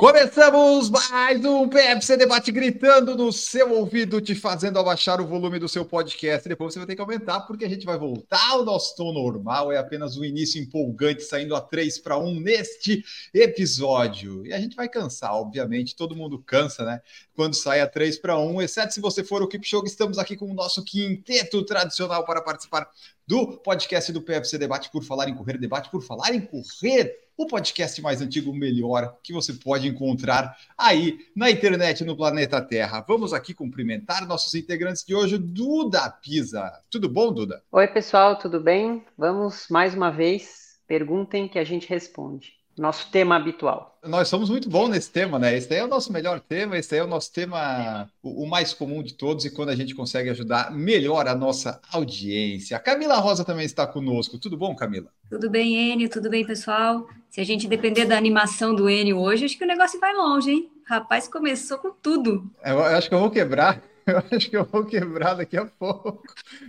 Começamos mais um PFC Debate gritando no seu ouvido, te fazendo abaixar o volume do seu podcast. Depois você vai ter que aumentar, porque a gente vai voltar ao nosso tom normal. É apenas um início empolgante, saindo a 3 para 1 neste episódio. E a gente vai cansar, obviamente, todo mundo cansa, né? Quando sai a 3 para 1, exceto se você for o Keep Show, estamos aqui com o nosso quinteto tradicional para participar do podcast do PFC Debate por falar em correr, debate por falar em correr o podcast mais antigo, melhor, que você pode encontrar aí na internet, no planeta Terra. Vamos aqui cumprimentar nossos integrantes de hoje, Duda Pisa. Tudo bom, Duda? Oi, pessoal, tudo bem? Vamos mais uma vez, perguntem que a gente responde nosso tema habitual. Nós somos muito bons nesse tema, né? Esse aí é o nosso melhor tema, esse aí é o nosso tema, o, o, mais comum de todos, e quando a gente consegue ajudar melhor a nossa audiência. A Camila Rosa também está conosco. Tudo bom, Camila? Tudo bem, Enio? Tudo bem, pessoal? Se a gente depender da animação do Enio hoje, acho que o negócio vai longe, hein? Rapaz, começou com tudo. Eu, eu acho que eu vou quebrar. Eu acho que eu vou quebrar daqui a pouco.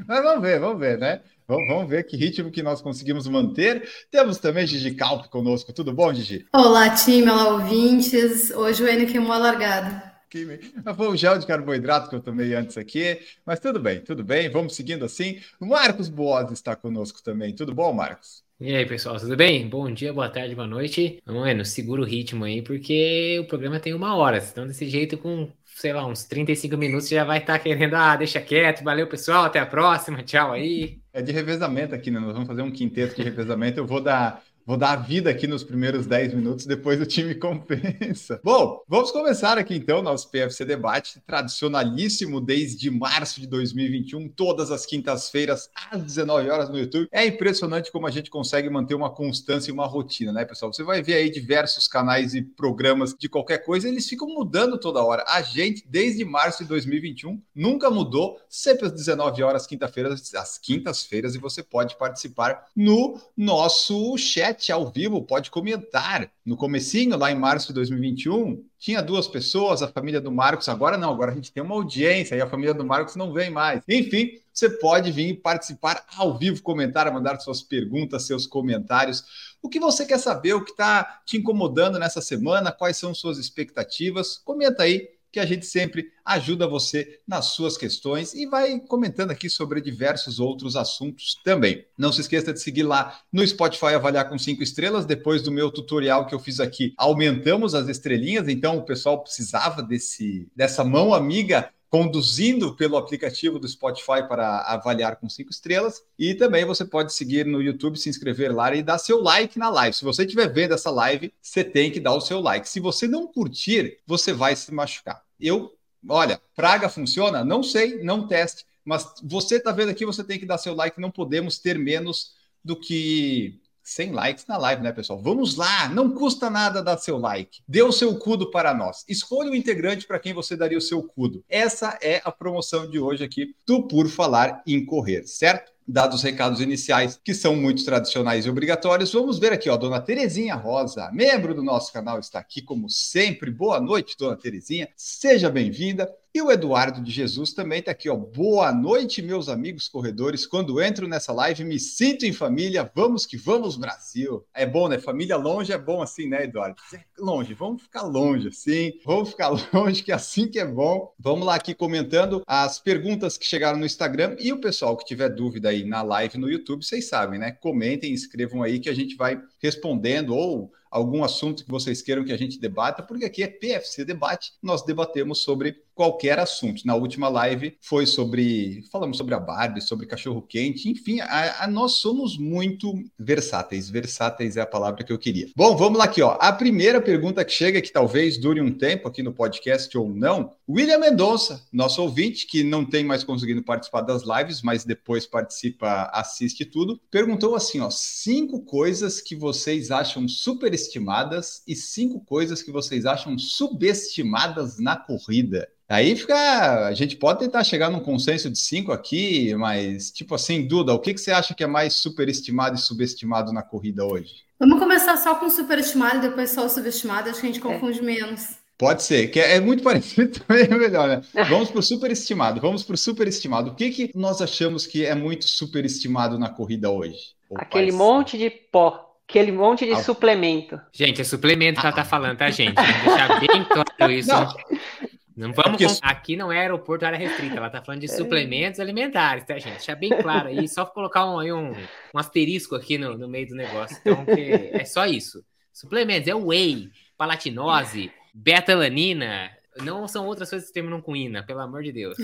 Mas vamos ver, vamos ver, né? Vamos ver que ritmo que nós conseguimos manter. Temos também Gigi Calp conosco. Tudo bom, Gigi? Olá, time, olá, ouvintes. Hoje o Enio queimou a largada. Foi o gel de carboidrato que eu tomei antes aqui, mas tudo bem, tudo bem, vamos seguindo assim. O Marcos Boas está conosco também. Tudo bom, Marcos? E aí, pessoal, tudo bem? Bom dia, boa tarde, boa noite. Mano, segura o ritmo aí, porque o programa tem uma hora. Então, desse jeito, com sei lá, uns 35 minutos, já vai estar tá querendo, ah, deixa quieto, valeu pessoal, até a próxima, tchau aí. É de revezamento aqui, né? Nós vamos fazer um quinteto de revezamento. Eu vou dar Vou dar a vida aqui nos primeiros 10 minutos, depois o time compensa. Bom, vamos começar aqui então nosso PFC Debate, tradicionalíssimo desde março de 2021, todas as quintas-feiras, às 19 horas no YouTube. É impressionante como a gente consegue manter uma constância e uma rotina, né, pessoal? Você vai ver aí diversos canais e programas de qualquer coisa, eles ficam mudando toda hora. A gente, desde março de 2021, nunca mudou, sempre às 19 horas, quinta-feiras, às quintas-feiras, e você pode participar no nosso chat chat ao vivo, pode comentar. No comecinho, lá em março de 2021, tinha duas pessoas, a família do Marcos, agora não, agora a gente tem uma audiência e a família do Marcos não vem mais. Enfim, você pode vir participar ao vivo, comentar, mandar suas perguntas, seus comentários. O que você quer saber, o que está te incomodando nessa semana, quais são suas expectativas? Comenta aí que a gente sempre ajuda você nas suas questões e vai comentando aqui sobre diversos outros assuntos também. Não se esqueça de seguir lá no Spotify avaliar com cinco estrelas. Depois do meu tutorial que eu fiz aqui, aumentamos as estrelinhas, então o pessoal precisava desse dessa mão amiga conduzindo pelo aplicativo do Spotify para avaliar com cinco estrelas. E também você pode seguir no YouTube, se inscrever lá e dar seu like na live. Se você estiver vendo essa live, você tem que dar o seu like. Se você não curtir, você vai se machucar. Eu, olha, praga funciona? Não sei, não teste. Mas você está vendo aqui, você tem que dar seu like. Não podemos ter menos do que 100 likes na live, né, pessoal? Vamos lá, não custa nada dar seu like. Dê o seu cudo para nós. Escolha o integrante para quem você daria o seu cudo. Essa é a promoção de hoje aqui do Por Falar em Correr, certo? dados os recados iniciais, que são muito tradicionais e obrigatórios, vamos ver aqui, ó, Dona Terezinha Rosa, membro do nosso canal, está aqui como sempre. Boa noite, Dona Terezinha. Seja bem-vinda. E o Eduardo de Jesus também está aqui, ó. Boa noite, meus amigos corredores. Quando entro nessa live, me sinto em família. Vamos que vamos, Brasil. É bom, né? Família longe é bom assim, né, Eduardo? Longe, vamos ficar longe assim. Vamos ficar longe, que é assim que é bom. Vamos lá aqui comentando as perguntas que chegaram no Instagram e o pessoal que tiver dúvida aí na live no YouTube, vocês sabem, né? Comentem, escrevam aí que a gente vai respondendo ou algum assunto que vocês queiram que a gente debata, porque aqui é PFC Debate, nós debatemos sobre qualquer assunto. Na última live foi sobre, falamos sobre a Barbie, sobre cachorro quente, enfim, a, a, nós somos muito versáteis. Versáteis é a palavra que eu queria. Bom, vamos lá aqui, ó. A primeira pergunta que chega, que talvez dure um tempo aqui no podcast ou não, William Mendonça, nosso ouvinte, que não tem mais conseguido participar das lives, mas depois participa, assiste tudo, perguntou assim, ó, cinco coisas que vocês acham superestimadas e cinco coisas que vocês acham subestimadas na corrida. Aí fica. A gente pode tentar chegar num consenso de cinco aqui, mas, tipo assim, Duda, o que, que você acha que é mais superestimado e subestimado na corrida hoje? Vamos começar só com o superestimado e depois só o subestimado, acho que a gente confunde menos. Pode ser, que é, é muito parecido também, é melhor, né? Vamos para o superestimado, vamos para o superestimado. O que, que nós achamos que é muito superestimado na corrida hoje? Ô, Aquele monte de pó, aquele monte de Ah. suplemento. Gente, é suplemento que ela tá falando, tá, gente? Vamos deixar bem claro isso. Não. Não vamos. porque- Aqui não é aeroporto, área restrita. Ela tá falando de suplementos alimentares, tá, gente? Deixar bem claro aí, só colocar um, aí um, um asterisco aqui no, no meio do negócio. Então, é só isso. Suplementos, é whey, palatinose, beta-alanina. Não são outras coisas que terminam com ina, pelo amor de Deus.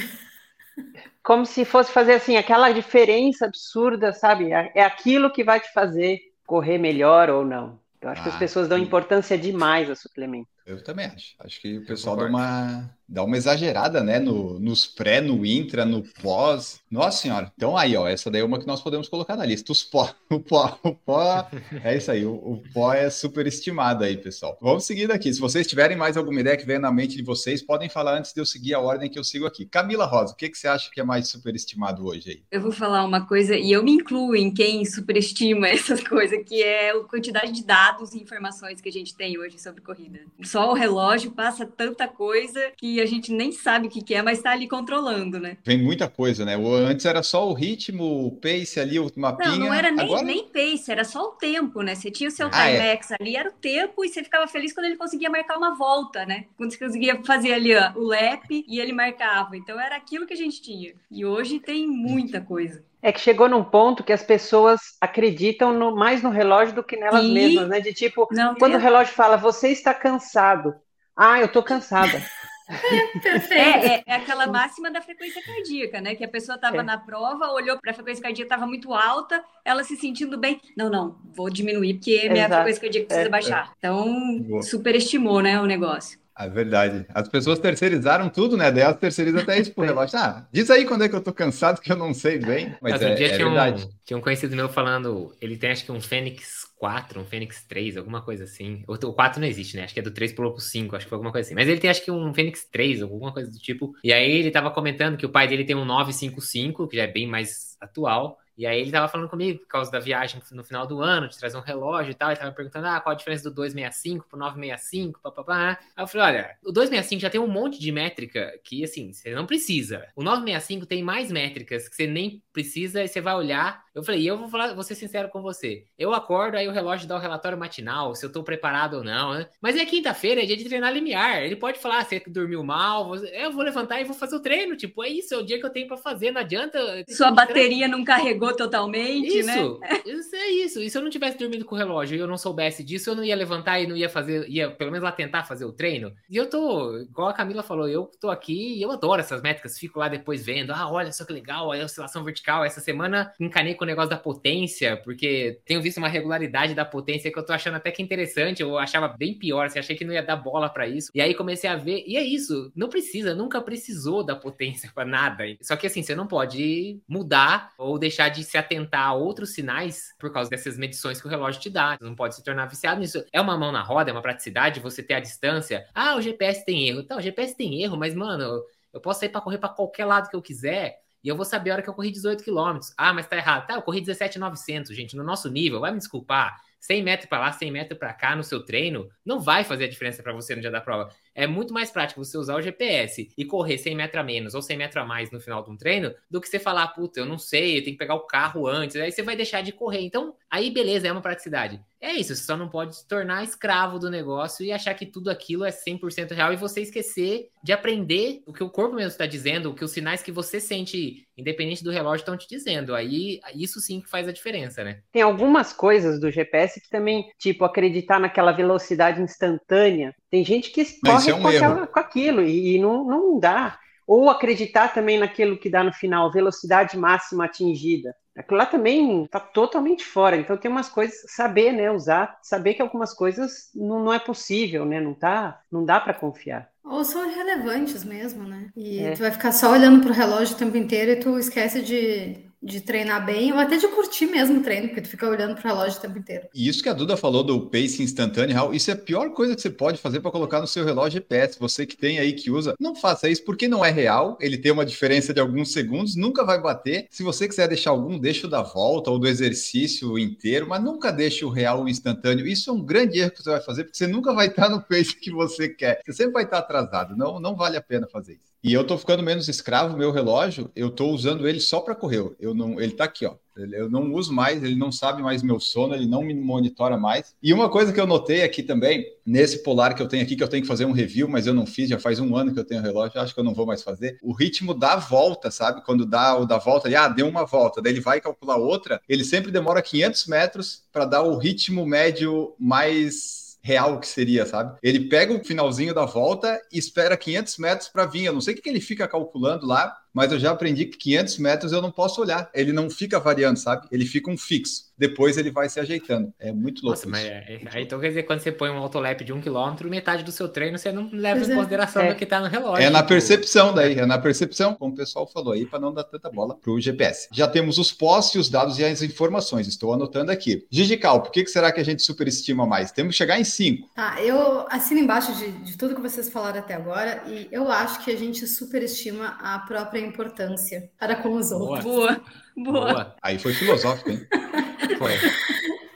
Como se fosse fazer assim, aquela diferença absurda, sabe? É é aquilo que vai te fazer correr melhor ou não. Eu acho que as Ah, pessoas dão importância demais a suplemento. Eu também acho. Acho que o pessoal dá uma, dá uma exagerada, né? No, nos pré, no intra, no pós. Nossa senhora. Então aí, ó, essa daí é uma que nós podemos colocar na lista. Os pó. O pó, o pó. É isso aí. O, o pó é superestimado aí, pessoal. Vamos seguindo aqui. Se vocês tiverem mais alguma ideia que venha na mente de vocês, podem falar antes de eu seguir a ordem que eu sigo aqui. Camila Rosa, o que, que você acha que é mais superestimado hoje aí? Eu vou falar uma coisa, e eu me incluo em quem superestima essas coisas, que é a quantidade de dados e informações que a gente tem hoje sobre corrida. Só o relógio passa tanta coisa que a gente nem sabe o que que é, mas está ali controlando, né? Vem muita coisa, né? Antes era só o ritmo, o pace ali, o mapinha. Não, não era nem, Agora... nem pace, era só o tempo, né? Você tinha o seu Ah, é. Timex ali, era o tempo, e você ficava feliz quando ele conseguia marcar uma volta, né? Quando você conseguia fazer ali ó, o lap e ele marcava. Então era aquilo que a gente tinha. E hoje tem muita coisa. É que chegou num ponto que as pessoas acreditam no- mais no relógio do que nelas Sim. mesmas, né? De tipo, Não, quando o eu- relógio fala, você está cansado. Ah, eu tô cansada. Perfeito. É, é, é aquela máxima da frequência cardíaca, né? Que a pessoa estava É. na prova, olhou para a frequência cardíaca, estava muito alta, ela se sentindo bem. Não, não, vou diminuir porque minha Exato. frequência cardíaca precisa É. baixar. Então, Boa. superestimou, né, o negócio. É verdade. As pessoas terceirizaram tudo, né? Daí elas terceirizam até isso pro relógio. Ah, diz aí quando é que eu tô cansado que eu não sei bem. Mas Outro é, dia é tinha, verdade. um, tinha um conhecido meu falando, ele tem acho que um Fênix 4, um Fênix 3, alguma coisa assim. O, o 4 não existe, né? Acho que é do 3 pulou pro 5, acho que foi alguma coisa assim. Mas ele tem acho que um Fênix 3, alguma coisa do tipo. E aí ele tava comentando que o pai dele tem um 955, que já é bem mais atual. E aí ele tava falando comigo por causa da viagem no final do ano, de trazer um relógio e tal. Ele tava perguntando, ah, qual a diferença do 265 pro 965, papapá. Aí eu falei, olha, o 265 já tem um monte de métrica que, assim, você não precisa. O 965 tem mais métricas que você nem precisa e você vai olhar. Eu falei, e eu vou falar, vou ser sincero com você. Eu acordo, aí o relógio dá o relatório matinal, se eu tô preparado ou não, né? Mas é quinta-feira, é dia de treinar limiar. Ele pode falar, "Ah, você dormiu mal, você- eu vou levantar e vou fazer o treino. Tipo, é isso, é o dia que eu tenho pra fazer, não adianta. Sua bateria não carregou totalmente, né? Isso, isso é isso. E se eu não tivesse dormido com o relógio e eu não soubesse disso, eu não ia levantar e não ia fazer, ia pelo menos lá tentar fazer o treino. E eu tô, igual a Camila falou, eu tô aqui e eu adoro essas métricas, fico lá depois vendo, ah, olha só que legal, a oscilação vertical. Essa semana encanei com o negócio da potência, porque tenho visto uma regularidade da potência que eu tô achando até que interessante. Eu achava bem pior, assim, achei que não ia dar bola pra isso. E aí comecei a ver, e é isso, não precisa, nunca precisou da potência pra nada. Só que assim, você não pode mudar ou deixar de se atentar a outros sinais por causa dessas medições que o relógio te dá. Você não pode se tornar viciado nisso. É uma mão na roda, é uma praticidade, você ter a distância. Ah, o GPS tem erro. Tá, o GPS tem erro, mas, mano, eu posso sair pra correr pra qualquer lado que eu quiser. E eu vou saber a hora que eu corri 18 km. Ah, mas tá errado. Tá, eu corri 17,900, gente, no nosso nível. Vai me desculpar. 100 metros para lá, 100 metros para cá no seu treino, não vai fazer a diferença para você no dia da prova. É muito mais prático você usar o GPS e correr 100 metros a menos ou 100 metros a mais no final de um treino do que você falar, puta, eu não sei, eu tenho que pegar o carro antes. Aí você vai deixar de correr. Então, aí beleza, é uma praticidade. É isso, você só não pode se tornar escravo do negócio e achar que tudo aquilo é 100% real e você esquecer de aprender o que o corpo mesmo está dizendo, o que os sinais que você sente, independente do relógio, estão te dizendo. Aí, isso sim que faz a diferença, né? Tem algumas coisas do GPS que também, tipo, acreditar naquela velocidade instantânea. Tem gente que corre é um com, aquela- com aquilo e, e não, não dá. Ou acreditar também naquilo que dá no final, velocidade máxima atingida. Aquilo lá também está totalmente fora. Então tem umas coisas, saber, né, usar, saber que algumas coisas não, não é possível, né, não tá, não dá para confiar. Ou são irrelevantes mesmo, né? E É. tu vai ficar só olhando pro relógio o tempo inteiro e tu esquece de de treinar bem ou até de curtir mesmo o treino, porque tu fica olhando para o relógio o tempo inteiro. E isso que a Duda falou do pace instantâneo, Raul, isso é a pior coisa que você pode fazer para colocar no seu relógio GPS. Você que tem aí que usa, não faça isso porque não é real. Ele tem uma diferença de alguns segundos, nunca vai bater. Se você quiser deixar algum, deixa o da volta ou do exercício inteiro, mas nunca deixe o real instantâneo. Isso é um grande erro que você vai fazer, porque você nunca vai estar no pace que você quer. Você sempre vai estar atrasado. Não, não vale a pena fazer isso. E eu tô ficando menos escravo, meu relógio, eu tô usando ele só para correr. Eu não, ele tá aqui, ó. Eu não uso mais, ele não sabe mais meu sono, ele não me monitora mais. E uma coisa que eu notei aqui também, nesse polar que eu tenho aqui, que eu tenho que fazer um review, mas eu não fiz, já faz um ano que eu tenho relógio, acho que eu não vou mais fazer. O ritmo da volta, sabe? Quando dá o da volta, ele, ah, deu uma volta, daí ele vai calcular outra, ele sempre demora 500 metros para dar o ritmo médio mais real que seria, sabe? Ele pega o finalzinho da volta e espera 500 metros para vir. Eu não sei o que ele fica calculando lá, mas eu já aprendi que 500 metros eu não posso olhar. Ele não fica variando, sabe? Ele fica um fixo. Depois ele vai se ajeitando. É muito louco. Nossa, mas é, aí então quer dizer, quando você põe um autolap de um quilômetro, metade do seu treino você não leva em é. consideração é. do que está no relógio. É na percepção daí, é na percepção, como o pessoal falou aí, para não dar tanta bola para o GPS. Já temos os postos, os dados e as informações. Estou anotando aqui. Gigical, por que, que será que a gente superestima mais? Temos que chegar em 5. Tá, eu assino embaixo de, de tudo que vocês falaram até agora e eu acho que a gente superestima a própria importância para com os outros. Boa, boa. boa. Aí foi filosófico, hein? foi.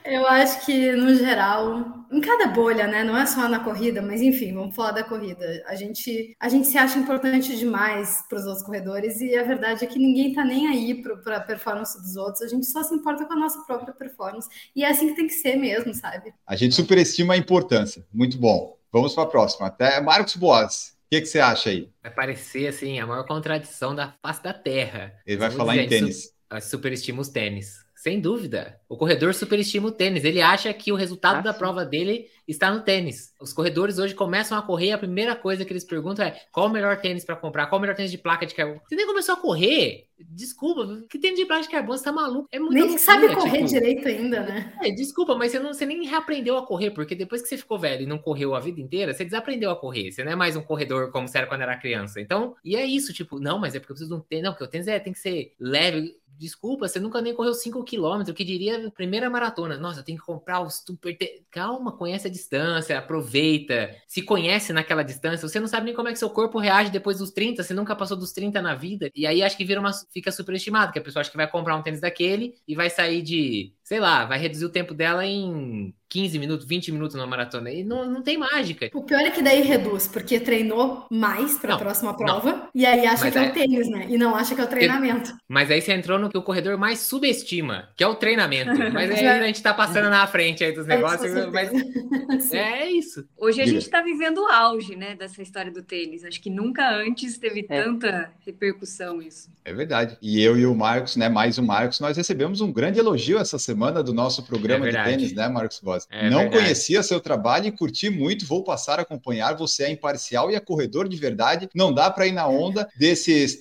Eu acho que, no geral, em cada bolha, né? Não é só na corrida, mas enfim, vamos falar da corrida. A gente, a gente se acha importante demais para os outros corredores e a verdade é que ninguém tá nem aí para a performance dos outros. A gente só se importa com a nossa própria performance. E é assim que tem que ser mesmo, sabe? A gente superestima a importância. Muito bom. Vamos para a próxima. Até Marcos Boas. O que, que, você acha aí? Vai parecer assim a maior contradição da face da Terra. Ele vai falar dizer, em tênis. superestima os tênis. Sem dúvida. O corredor superestima o tênis. Ele acha que o resultado ah, da sim. prova dele está no tênis. Os corredores hoje começam a correr, a primeira coisa que eles perguntam é qual o melhor tênis para comprar, qual o melhor tênis de placa de carbono. Você nem começou a correr? Desculpa, que tênis de placa de carbono? Você tá maluco? É muito Nem loucura, sabe correr tipo... direito ainda, né? É, desculpa, mas você, não, você nem reaprendeu a correr, porque depois que você ficou velho e não correu a vida inteira, você desaprendeu a correr. Você não é mais um corredor como você era quando era criança. Então, e é isso, tipo, não, mas é porque eu preciso de um tênis. Não, porque o tênis é, tem que ser leve desculpa, você nunca nem correu 5 km, que diria primeira maratona. Nossa, tenho que comprar os super. Calma, conhece a distância, aproveita, se conhece naquela distância. Você não sabe nem como é que seu corpo reage depois dos 30, você nunca passou dos 30 na vida. E aí acho que vira uma. fica superestimado, que a pessoa acha que vai comprar um tênis daquele e vai sair de sei lá, vai reduzir o tempo dela em 15 minutos, 20 minutos na maratona. E não, não tem mágica. O pior é que daí reduz, porque treinou mais para a próxima prova, não. e aí acha Mas que é... é o tênis, né? E não acha que é o treinamento. Mas aí você entrou no que o corredor mais subestima, que é o treinamento. Mas aí a gente tá passando na frente aí dos é, negócios. É, mas é isso. Hoje a gente está vivendo o auge, né, dessa história do tênis. Acho que nunca antes teve é. tanta repercussão isso. É verdade. E eu e o Marcos, né, mais o Marcos, nós recebemos um grande elogio essa semana semana do nosso programa é de tênis, né, Marcos Boss? É Não verdade. conhecia seu trabalho e curti muito, vou passar a acompanhar. Você é imparcial e é corredor de verdade. Não dá para ir na onda desses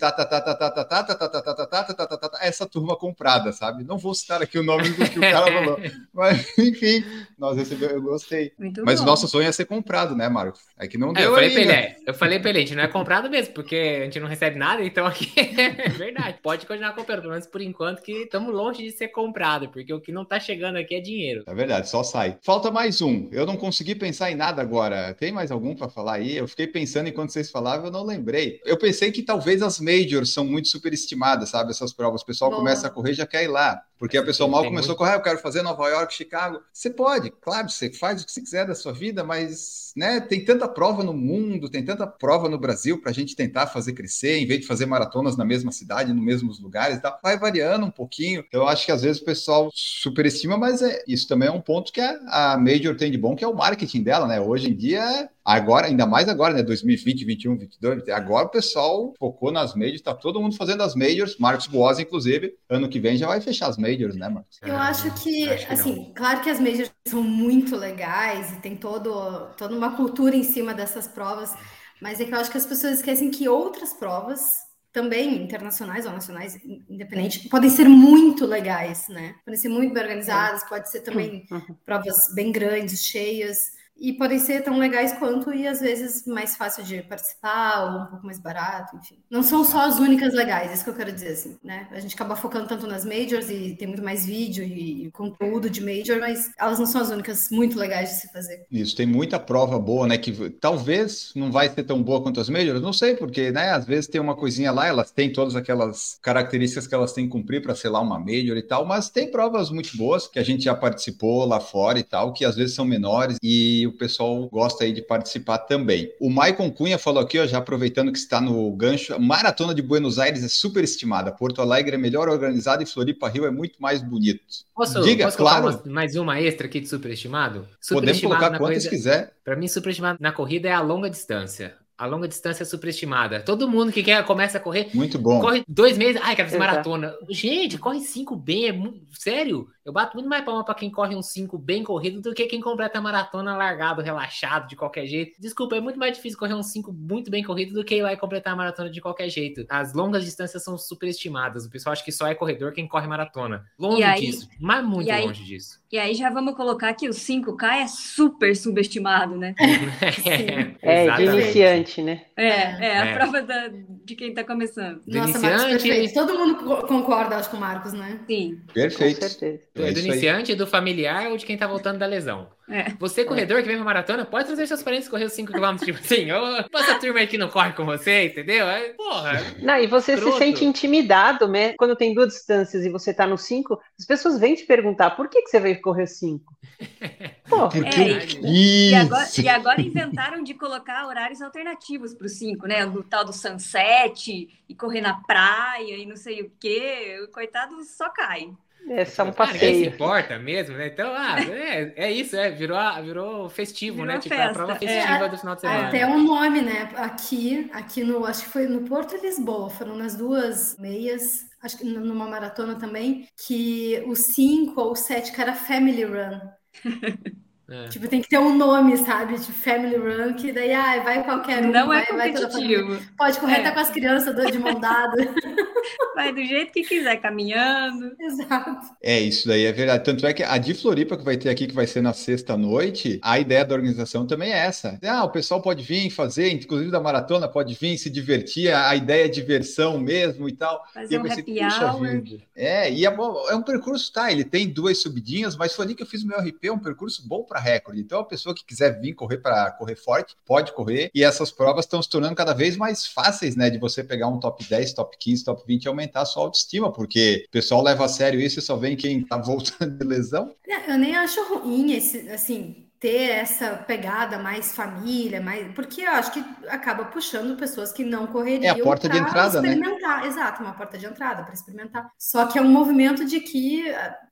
essa turma comprada, sabe? Não vou citar aqui o nome do que o cara falou, mas enfim, nós recebemos, eu gostei. Muito mas o nosso sonho é ser comprado, né, Marcos? É que não deu. eu falei para ele, eu falei ele, a gente não é comprado mesmo, porque a gente não recebe nada, então aqui é verdade. Pode continuar comprando, pelo menos por enquanto que estamos longe de ser comprado, porque o que não tá chegando aqui é dinheiro. É verdade, só sai. Falta mais um. Eu não consegui pensar em nada agora. Tem mais algum para falar aí? Eu fiquei pensando enquanto vocês falavam, eu não lembrei. Eu pensei que talvez as majors são muito superestimadas, sabe? Essas provas. O pessoal começa a correr já quer ir lá. Porque a pessoa mal começou muito... a correr, eu quero fazer Nova York, Chicago. Você pode, claro, você faz o que você quiser da sua vida, mas né, tem tanta prova no mundo, tem tanta prova no Brasil para a gente tentar fazer crescer, em vez de fazer maratonas na mesma cidade, nos mesmos lugares e tal. Vai variando um pouquinho. Eu acho que às vezes o pessoal superestima, mas é, isso também é um ponto que a, a Major tem de bom, que é o marketing dela, né? Hoje em dia Agora, ainda mais agora, né? 2020, 21, 22, agora o pessoal focou nas majors, tá todo mundo fazendo as majors, Marcos Boas, inclusive, ano que vem já vai fechar as majors, né, Marcos? Eu acho que, acho que assim, não. claro que as majors são muito legais e tem todo, toda uma cultura em cima dessas provas, mas é que eu acho que as pessoas esquecem que outras provas também internacionais ou nacionais, independente, podem ser muito legais, né? Podem ser muito bem organizadas, pode ser também uhum. provas bem grandes, cheias. E podem ser tão legais quanto e às vezes mais fácil de participar ou um pouco mais barato, enfim. Não são só as únicas legais, isso que eu quero dizer assim, né? A gente acaba focando tanto nas majors e tem muito mais vídeo e conteúdo de major, mas elas não são as únicas muito legais de se fazer. Isso, tem muita prova boa, né, que talvez não vai ser tão boa quanto as majors, não sei, porque, né, às vezes tem uma coisinha lá, elas têm todas aquelas características que elas têm que cumprir para ser lá uma major e tal, mas tem provas muito boas que a gente já participou lá fora e tal, que às vezes são menores e o pessoal gosta aí de participar também. O Maicon Cunha falou aqui, ó, já aproveitando que está no gancho, a Maratona de Buenos Aires é super estimada, Porto Alegre é melhor organizada e Floripa Rio é muito mais bonito. Posso, Diga, posso claro. mais uma extra aqui de superestimado? Podemos colocar quantas corrida, quiser. Para mim, superestimado na corrida é a longa distância. A longa distância é superestimada. Todo mundo que quer começa a correr. Muito bom. Corre dois meses. Ai, quero fazer maratona. Gente, corre cinco bem. É muito... Sério? Eu bato muito mais palma para quem corre um 5 bem corrido do que quem completa a maratona largado, relaxado, de qualquer jeito. Desculpa, é muito mais difícil correr um 5 muito bem corrido do que ir lá e completar a maratona de qualquer jeito. As longas distâncias são superestimadas. O pessoal acha que só é corredor quem corre maratona. Longe aí, disso, mas muito aí, longe disso. E aí já vamos colocar que o 5K é super subestimado, né? é, é de iniciante, né? É, é, a é. prova da, de quem tá começando. Nossa, Marcos, perfeito. Todo mundo concorda, acho, com o Marcos, né? Sim. Perfeito. Com certeza. É do iniciante, do familiar ou de quem tá voltando da lesão. É. Você, corredor que vem pra maratona, pode trazer seus parentes correr os 5km, tipo assim, ô, passa a turma aí que não corre com você, entendeu? É, porra. Não, e você se sente intimidado, né? Quando tem duas distâncias e você tá no 5, as pessoas vêm te perguntar por que, que você veio correr 5? Porra, é, e, e, agora, e, agora, inventaram de colocar horários alternativos para o 5, né? O tal do sunset e correr na praia e não sei o quê. O coitado só cai. É só um passeio. Cara, se importa mesmo, né? Então, ah, é, é isso, é, virou, virou festivo, virou né? Tipo, a prova festiva é, do final de semana. Até um nome, né? Aqui, aqui no, acho que foi no Porto e Lisboa, foram nas duas meias, acho que numa maratona também, que o 5 ou o 7, que era Family Run. É. Tipo, tem que ter um nome, sabe? De Family Run, que daí ah, vai qualquer um. Não vai, é competitivo. Pode correr é. até com as crianças de mão dada. Vai do jeito que quiser, caminhando. Exato. É, isso daí é verdade. Tanto é que a de Floripa, que vai ter aqui, que vai ser na sexta-noite, a ideia da organização também é essa. Ah, o pessoal pode vir fazer, inclusive da maratona, pode vir se divertir, a ideia é diversão mesmo e tal. Fazer e um pensei, happy hour. Vida. É, e é, é, um percurso, tá, ele tem duas subidinhas, mas foi ali que eu fiz o meu RP, é um percurso bom para recorde. Então, a pessoa que quiser vir correr para correr forte, pode correr. E essas provas estão se tornando cada vez mais fáceis, né, de você pegar um top 10, top 15, top 20 e aumentar a sua autoestima, porque o pessoal leva a sério isso e só vem quem tá voltando de lesão. Eu nem acho ruim esse, assim, ter essa pegada mais família, mais porque eu acho que acaba puxando pessoas que não correriam. É a porta de entrada, né? experimentar. né? Exato, uma porta de entrada para experimentar. Só que é um movimento de que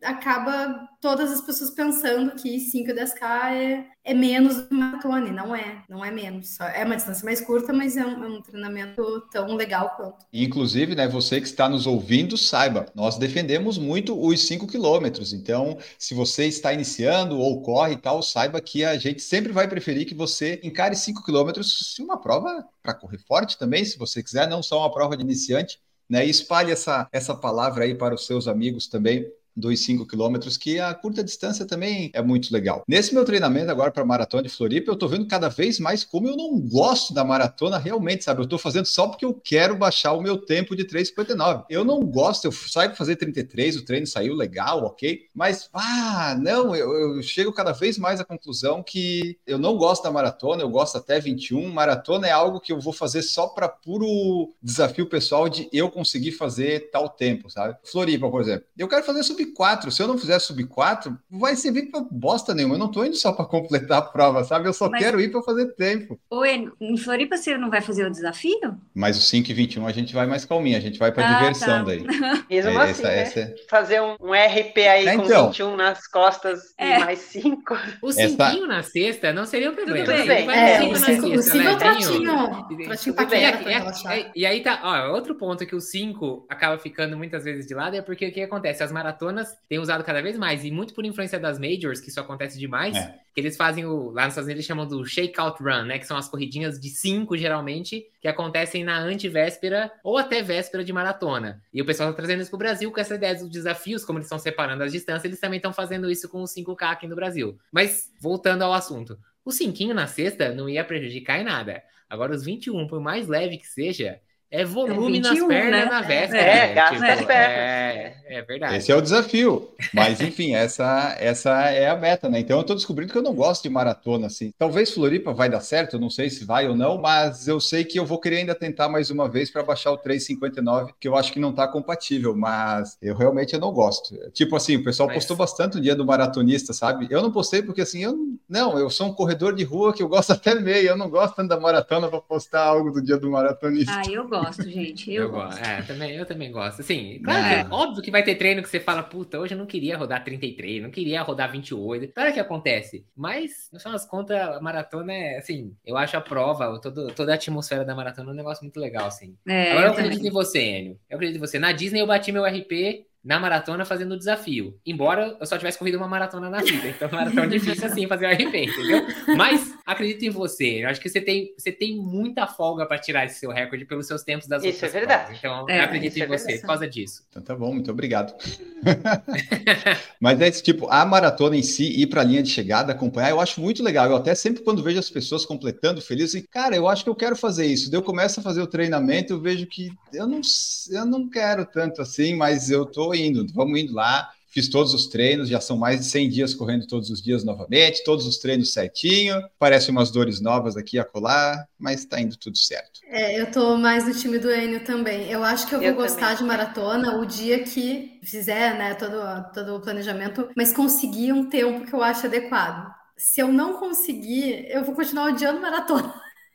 acaba todas as pessoas pensando que 5 e 10K é, é menos do maratone. Não é, não é menos. É uma distância mais curta, mas é um, é um treinamento tão legal quanto. Inclusive, né, você que está nos ouvindo, saiba, nós defendemos muito os 5 quilômetros. Então, se você está iniciando ou corre e tal, saiba que a gente sempre vai preferir que você encare 5 quilômetros se uma prova para correr forte também, se você quiser, não só uma prova de iniciante, né? Espalhe essa, essa palavra aí para os seus amigos também, dos 5 quilômetros, que a curta distância também é muito legal. Nesse meu treinamento agora para maratona de Floripa, eu tô vendo cada vez mais como eu não gosto da maratona realmente, sabe? Eu tô fazendo só porque eu quero baixar o meu tempo de 3,59. Eu não gosto, eu saio para fazer 33, o treino saiu legal, ok, mas, ah, não, eu, eu chego cada vez mais à conclusão que eu não gosto da maratona, eu gosto até 21. Maratona é algo que eu vou fazer só para puro desafio pessoal de eu conseguir fazer tal tempo, sabe? Floripa, por exemplo, eu quero fazer sub 4. Se eu não fizer sub 4, vai servir para bosta nenhuma. Eu não tô indo só para completar a prova, sabe? Eu só Mas... quero ir para fazer tempo. Oi, em Floripa você não vai fazer o desafio? Mas o 5 e 21 a gente vai mais calminho, a gente vai para ah, diversão tá. daí. Mesmo é, assim, essa, né? essa... Fazer um, um, RP aí é, com então, 21 nas costas é. e mais 5. O 5 essa... na sexta não seria um problema. Tudo bem. É, o 5 é o tratinho. tratinho e, e aí tá, ó, outro ponto que o 5 acaba ficando muitas vezes de lado é porque o que acontece? As maratonas têm usado cada vez mais, e muito por influência das majors, que isso acontece demais, é. que eles fazem o. Lá nos Estados Unidos eles chamam do shakeout run, né? Que são as corridinhas de cinco, geralmente, que acontecem na antivéspera ou até véspera de maratona. E o pessoal está trazendo isso para o Brasil com essa ideia dos desafios, como eles estão separando as distâncias, eles também estão fazendo isso com o 5K aqui no Brasil. Mas, voltando ao assunto. O cinquinho na sexta não ia prejudicar em nada. Agora, os 21, por mais leve que seja, é volume 21, nas pernas né? na véspera. É, né? gasta as É, pernas. é verdade. Esse é o desafio. Mas, enfim, essa, essa é a meta, né? Então, eu tô descobrindo que eu não gosto de maratona, assim. Talvez Floripa vai dar certo, eu não sei se vai ou não, mas eu sei que eu vou querer ainda tentar mais uma vez para baixar o 3,59, que eu acho que não tá compatível, mas eu realmente eu não gosto. Tipo assim, o pessoal Mas- postou bastante o dia do maratonista, sabe? Eu não postei porque, assim, eu não, eu sou um corredor de rua que eu gosto até meio, eu não gosto tanto da maratona para postar algo do dia do maratonista. Ah, eu gosto, gente. Eu, Eu gosto. gosto. É, também, eu também gosto. Assim, claro É. que óbvio que vai ter treino que você fala, puta, hoje eu não queria rodar 33, não queria rodar 28. Claro que acontece. Mas, no final das contas, a maratona é, assim, eu acho a prova, todo, toda a atmosfera da maratona um negócio muito legal, assim. É, Agora eu eu também. acredito em você, Enio. Eu acredito em você. Na Disney eu bati meu RP na maratona fazendo o desafio. Embora eu só tivesse corrido uma maratona na vida. Então não era tão difícil assim fazer o RP, entendeu? Mas acredito em você. Eu acho que você tem, você tem muita folga para tirar esse seu recorde pelos seus tempos das Isso outras é verdade. provas. Então É, eu acredito isso em é você verdade. por causa disso. Então tá bom, muito obrigado. Mas é esse tipo, a maratona em si, ir para a linha de chegada, acompanhar, eu acho muito legal. Eu até sempre quando vejo as pessoas completando feliz, assim, cara, eu acho que eu quero fazer isso. Daí eu começo a fazer o treinamento, eu vejo que eu não, eu não quero tanto assim, mas eu tô indo, vamos indo lá. Fiz todos os treinos, já são mais de 100 dias correndo todos os dias novamente, todos os treinos certinho. Parecem umas dores novas aqui a colar, mas tá indo tudo certo. É, eu tô mais no time do Enio também. Eu acho que eu vou Eu gostar também. de maratona o dia que fizer, né, todo, todo o planejamento, mas conseguir um tempo que eu acho adequado. Se eu não conseguir, eu vou continuar odiando maratona.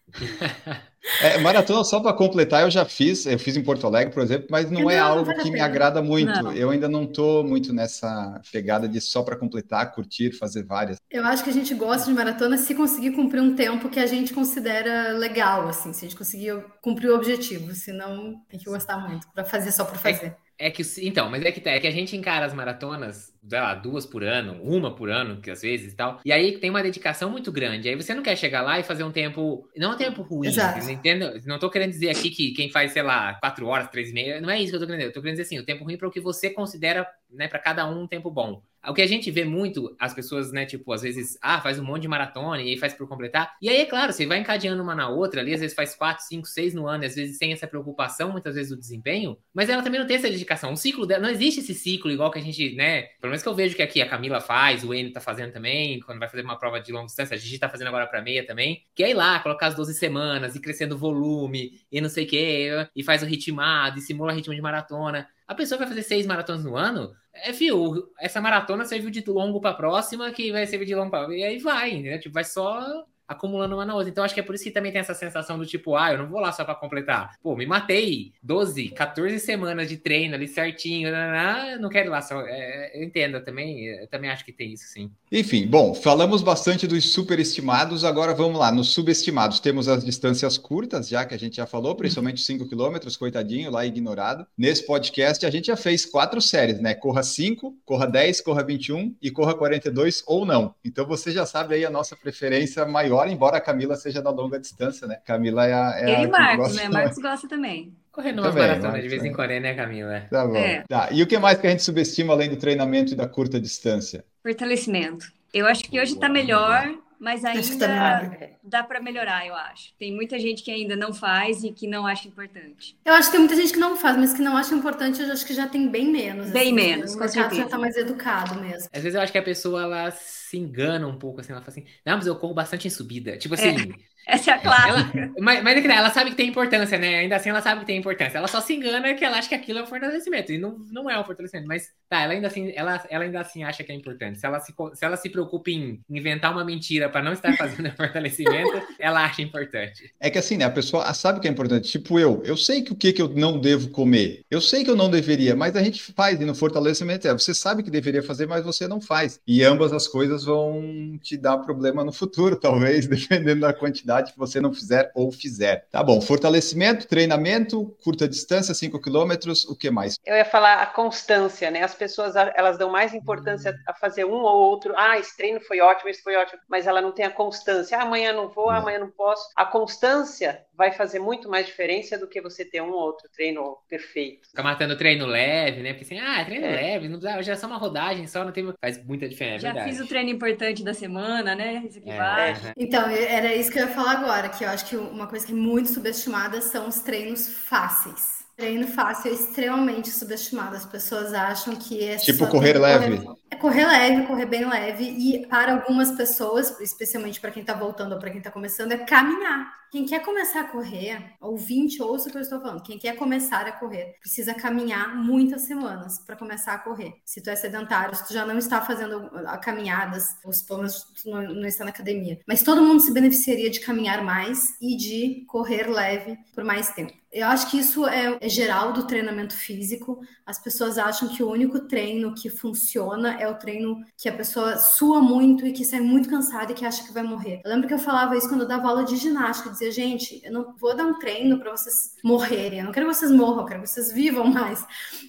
É, maratona só para completar, eu já fiz, eu fiz em Porto Alegre, por exemplo, mas não Não, é não algo vale a que me agrada muito. Não. Eu ainda não tô muito nessa pegada de só para completar, curtir, fazer várias. Eu acho que a gente gosta de maratona se conseguir cumprir um tempo que a gente considera legal, assim, se a gente conseguir cumprir o objetivo, senão tem que gostar muito para fazer só por fazer. É que, então, mas é que, tá, é que a gente encara as maratonas, sei lá, duas por ano, uma por ano, que às vezes e tal. E aí tem uma dedicação muito grande. Aí você não quer chegar lá e fazer um tempo. Não um tempo ruim. Exato. Entendo? Não tô querendo dizer aqui que quem faz, sei lá, quatro horas, três e meia. Não é isso que eu tô querendo dizer. Eu tô querendo dizer assim, o tempo ruim para o que você considera, né, para cada um um tempo bom. O que a gente vê muito, as pessoas, né, tipo, às vezes, ah, faz um monte de maratona e aí faz por completar. E aí, é claro, você vai encadeando uma na outra ali, às vezes faz quatro, cinco, seis no ano, às vezes sem essa preocupação, muitas vezes, do desempenho, mas ela também não tem essa dedicação. O ciclo dela, não existe esse ciclo igual que a gente, né, pelo menos que eu vejo que aqui a Camila faz, o Enio tá fazendo também, quando vai fazer uma prova de longa distância, a Gigi tá fazendo agora pra meia também, que é ir lá, colocar as 12 semanas, e crescendo o volume, e não sei o quê, e faz o ritmado, e simula ritmo de maratona. A pessoa vai fazer seis maratonas no ano, é, fio, essa maratona serviu de longo pra próxima, que vai servir de longo pra... E aí vai, né? Tipo, vai só acumulando uma na outra. Então, acho que é por isso que também tem essa sensação do tipo, ah, eu não vou lá só pra completar. Pô, me matei 12, 14 semanas de treino ali certinho, né? não quero ir lá só. É, eu entendo, também, eu também acho que tem isso, sim. Enfim, bom, falamos bastante dos superestimados, agora vamos lá, nos subestimados. Temos as distâncias curtas, já que a gente já falou, principalmente os 5 quilômetros, coitadinho, lá ignorado. Nesse podcast, a gente já fez quatro séries, né? Corra 5, corra 10, corra 21 e corra 42 ou não. Então você já sabe aí a nossa preferência maior, embora a Camila seja da longa distância, né? Camila é a. É Ele e Marcos, gosta né? Marcos gosta também. Correndo umas Também, maratonas mas, de vez em quando, né, Camila? Tá bom. É. Tá. E o que mais que a gente subestima além do treinamento e da curta distância? Fortalecimento. Eu acho que hoje tá melhor, mas ainda também. dá para melhorar, eu acho. Tem muita gente que ainda não faz e que não acha importante. Eu acho que tem muita gente que não faz, mas que não acha importante, eu acho que já tem bem menos. Bem assim. menos, com mercado já certeza. tá mais educado mesmo. Às vezes eu acho que a pessoa, ela se engana um pouco, assim, ela fala assim, não, mas eu corro bastante em subida. Tipo assim, Essa é a clássica. Ela, mas, mas é que ela sabe que tem importância, né? Ainda assim, ela sabe que tem importância. Ela só se engana que ela acha que aquilo é um fortalecimento. E não, não é um fortalecimento. Mas tá, ela ainda assim, ela, ela ainda assim acha que é importante. Se ela se, se ela se preocupa em inventar uma mentira para não estar fazendo fortalecimento, ela acha importante. É que assim, né? A pessoa sabe que é importante. Tipo eu, eu sei que o que, que eu não devo comer. Eu sei que eu não deveria, mas a gente faz. E no fortalecimento é, você sabe que deveria fazer, mas você não faz. E ambas as coisas vão te dar problema no futuro, talvez, dependendo da quantidade que você não fizer ou fizer. Tá bom. Fortalecimento, treinamento, curta distância, 5 quilômetros, o que mais? Eu ia falar a constância, né? As pessoas elas dão mais importância a fazer um ou outro. Ah, esse treino foi ótimo, esse foi ótimo, mas ela não tem a constância. Ah, amanhã não vou, Não. amanhã não posso. A constância vai fazer muito mais diferença do que você ter um ou outro treino perfeito. Ficar matando treino leve, né? Porque assim, ah, treino É. leve, não precisa, já é só uma rodagem só, não tem. Faz muita diferença, é Já verdade. fiz o treino importante da semana, né? Isso aqui É, vai. aham. Então, era isso que eu ia falar agora, que eu acho que uma coisa que é muito subestimada são os treinos fáceis. Treino fácil é extremamente subestimado. As pessoas acham que é Tipo correr leve. É correr leve, correr bem leve. E para algumas pessoas, especialmente para quem está voltando ou para quem está começando, é caminhar. Quem quer começar a correr, ouvinte, ouça o que eu estou falando. Quem quer começar a correr, precisa caminhar muitas semanas para começar a correr. Se tu é sedentário, se tu já não está fazendo caminhadas, pelo menos tu não, não está na academia. Mas todo mundo se beneficiaria de caminhar mais e de correr leve por mais tempo. Eu acho que isso é, é geral do treinamento físico. As pessoas acham que o único treino que funciona é o treino que a pessoa sua muito e que sai muito cansada e que acha que vai morrer. Eu lembro que eu falava isso quando eu dava aula de ginástica. Eu dizia, gente, eu não vou dar um treino para vocês morrerem. Eu não quero que vocês morram, eu quero que vocês vivam mais.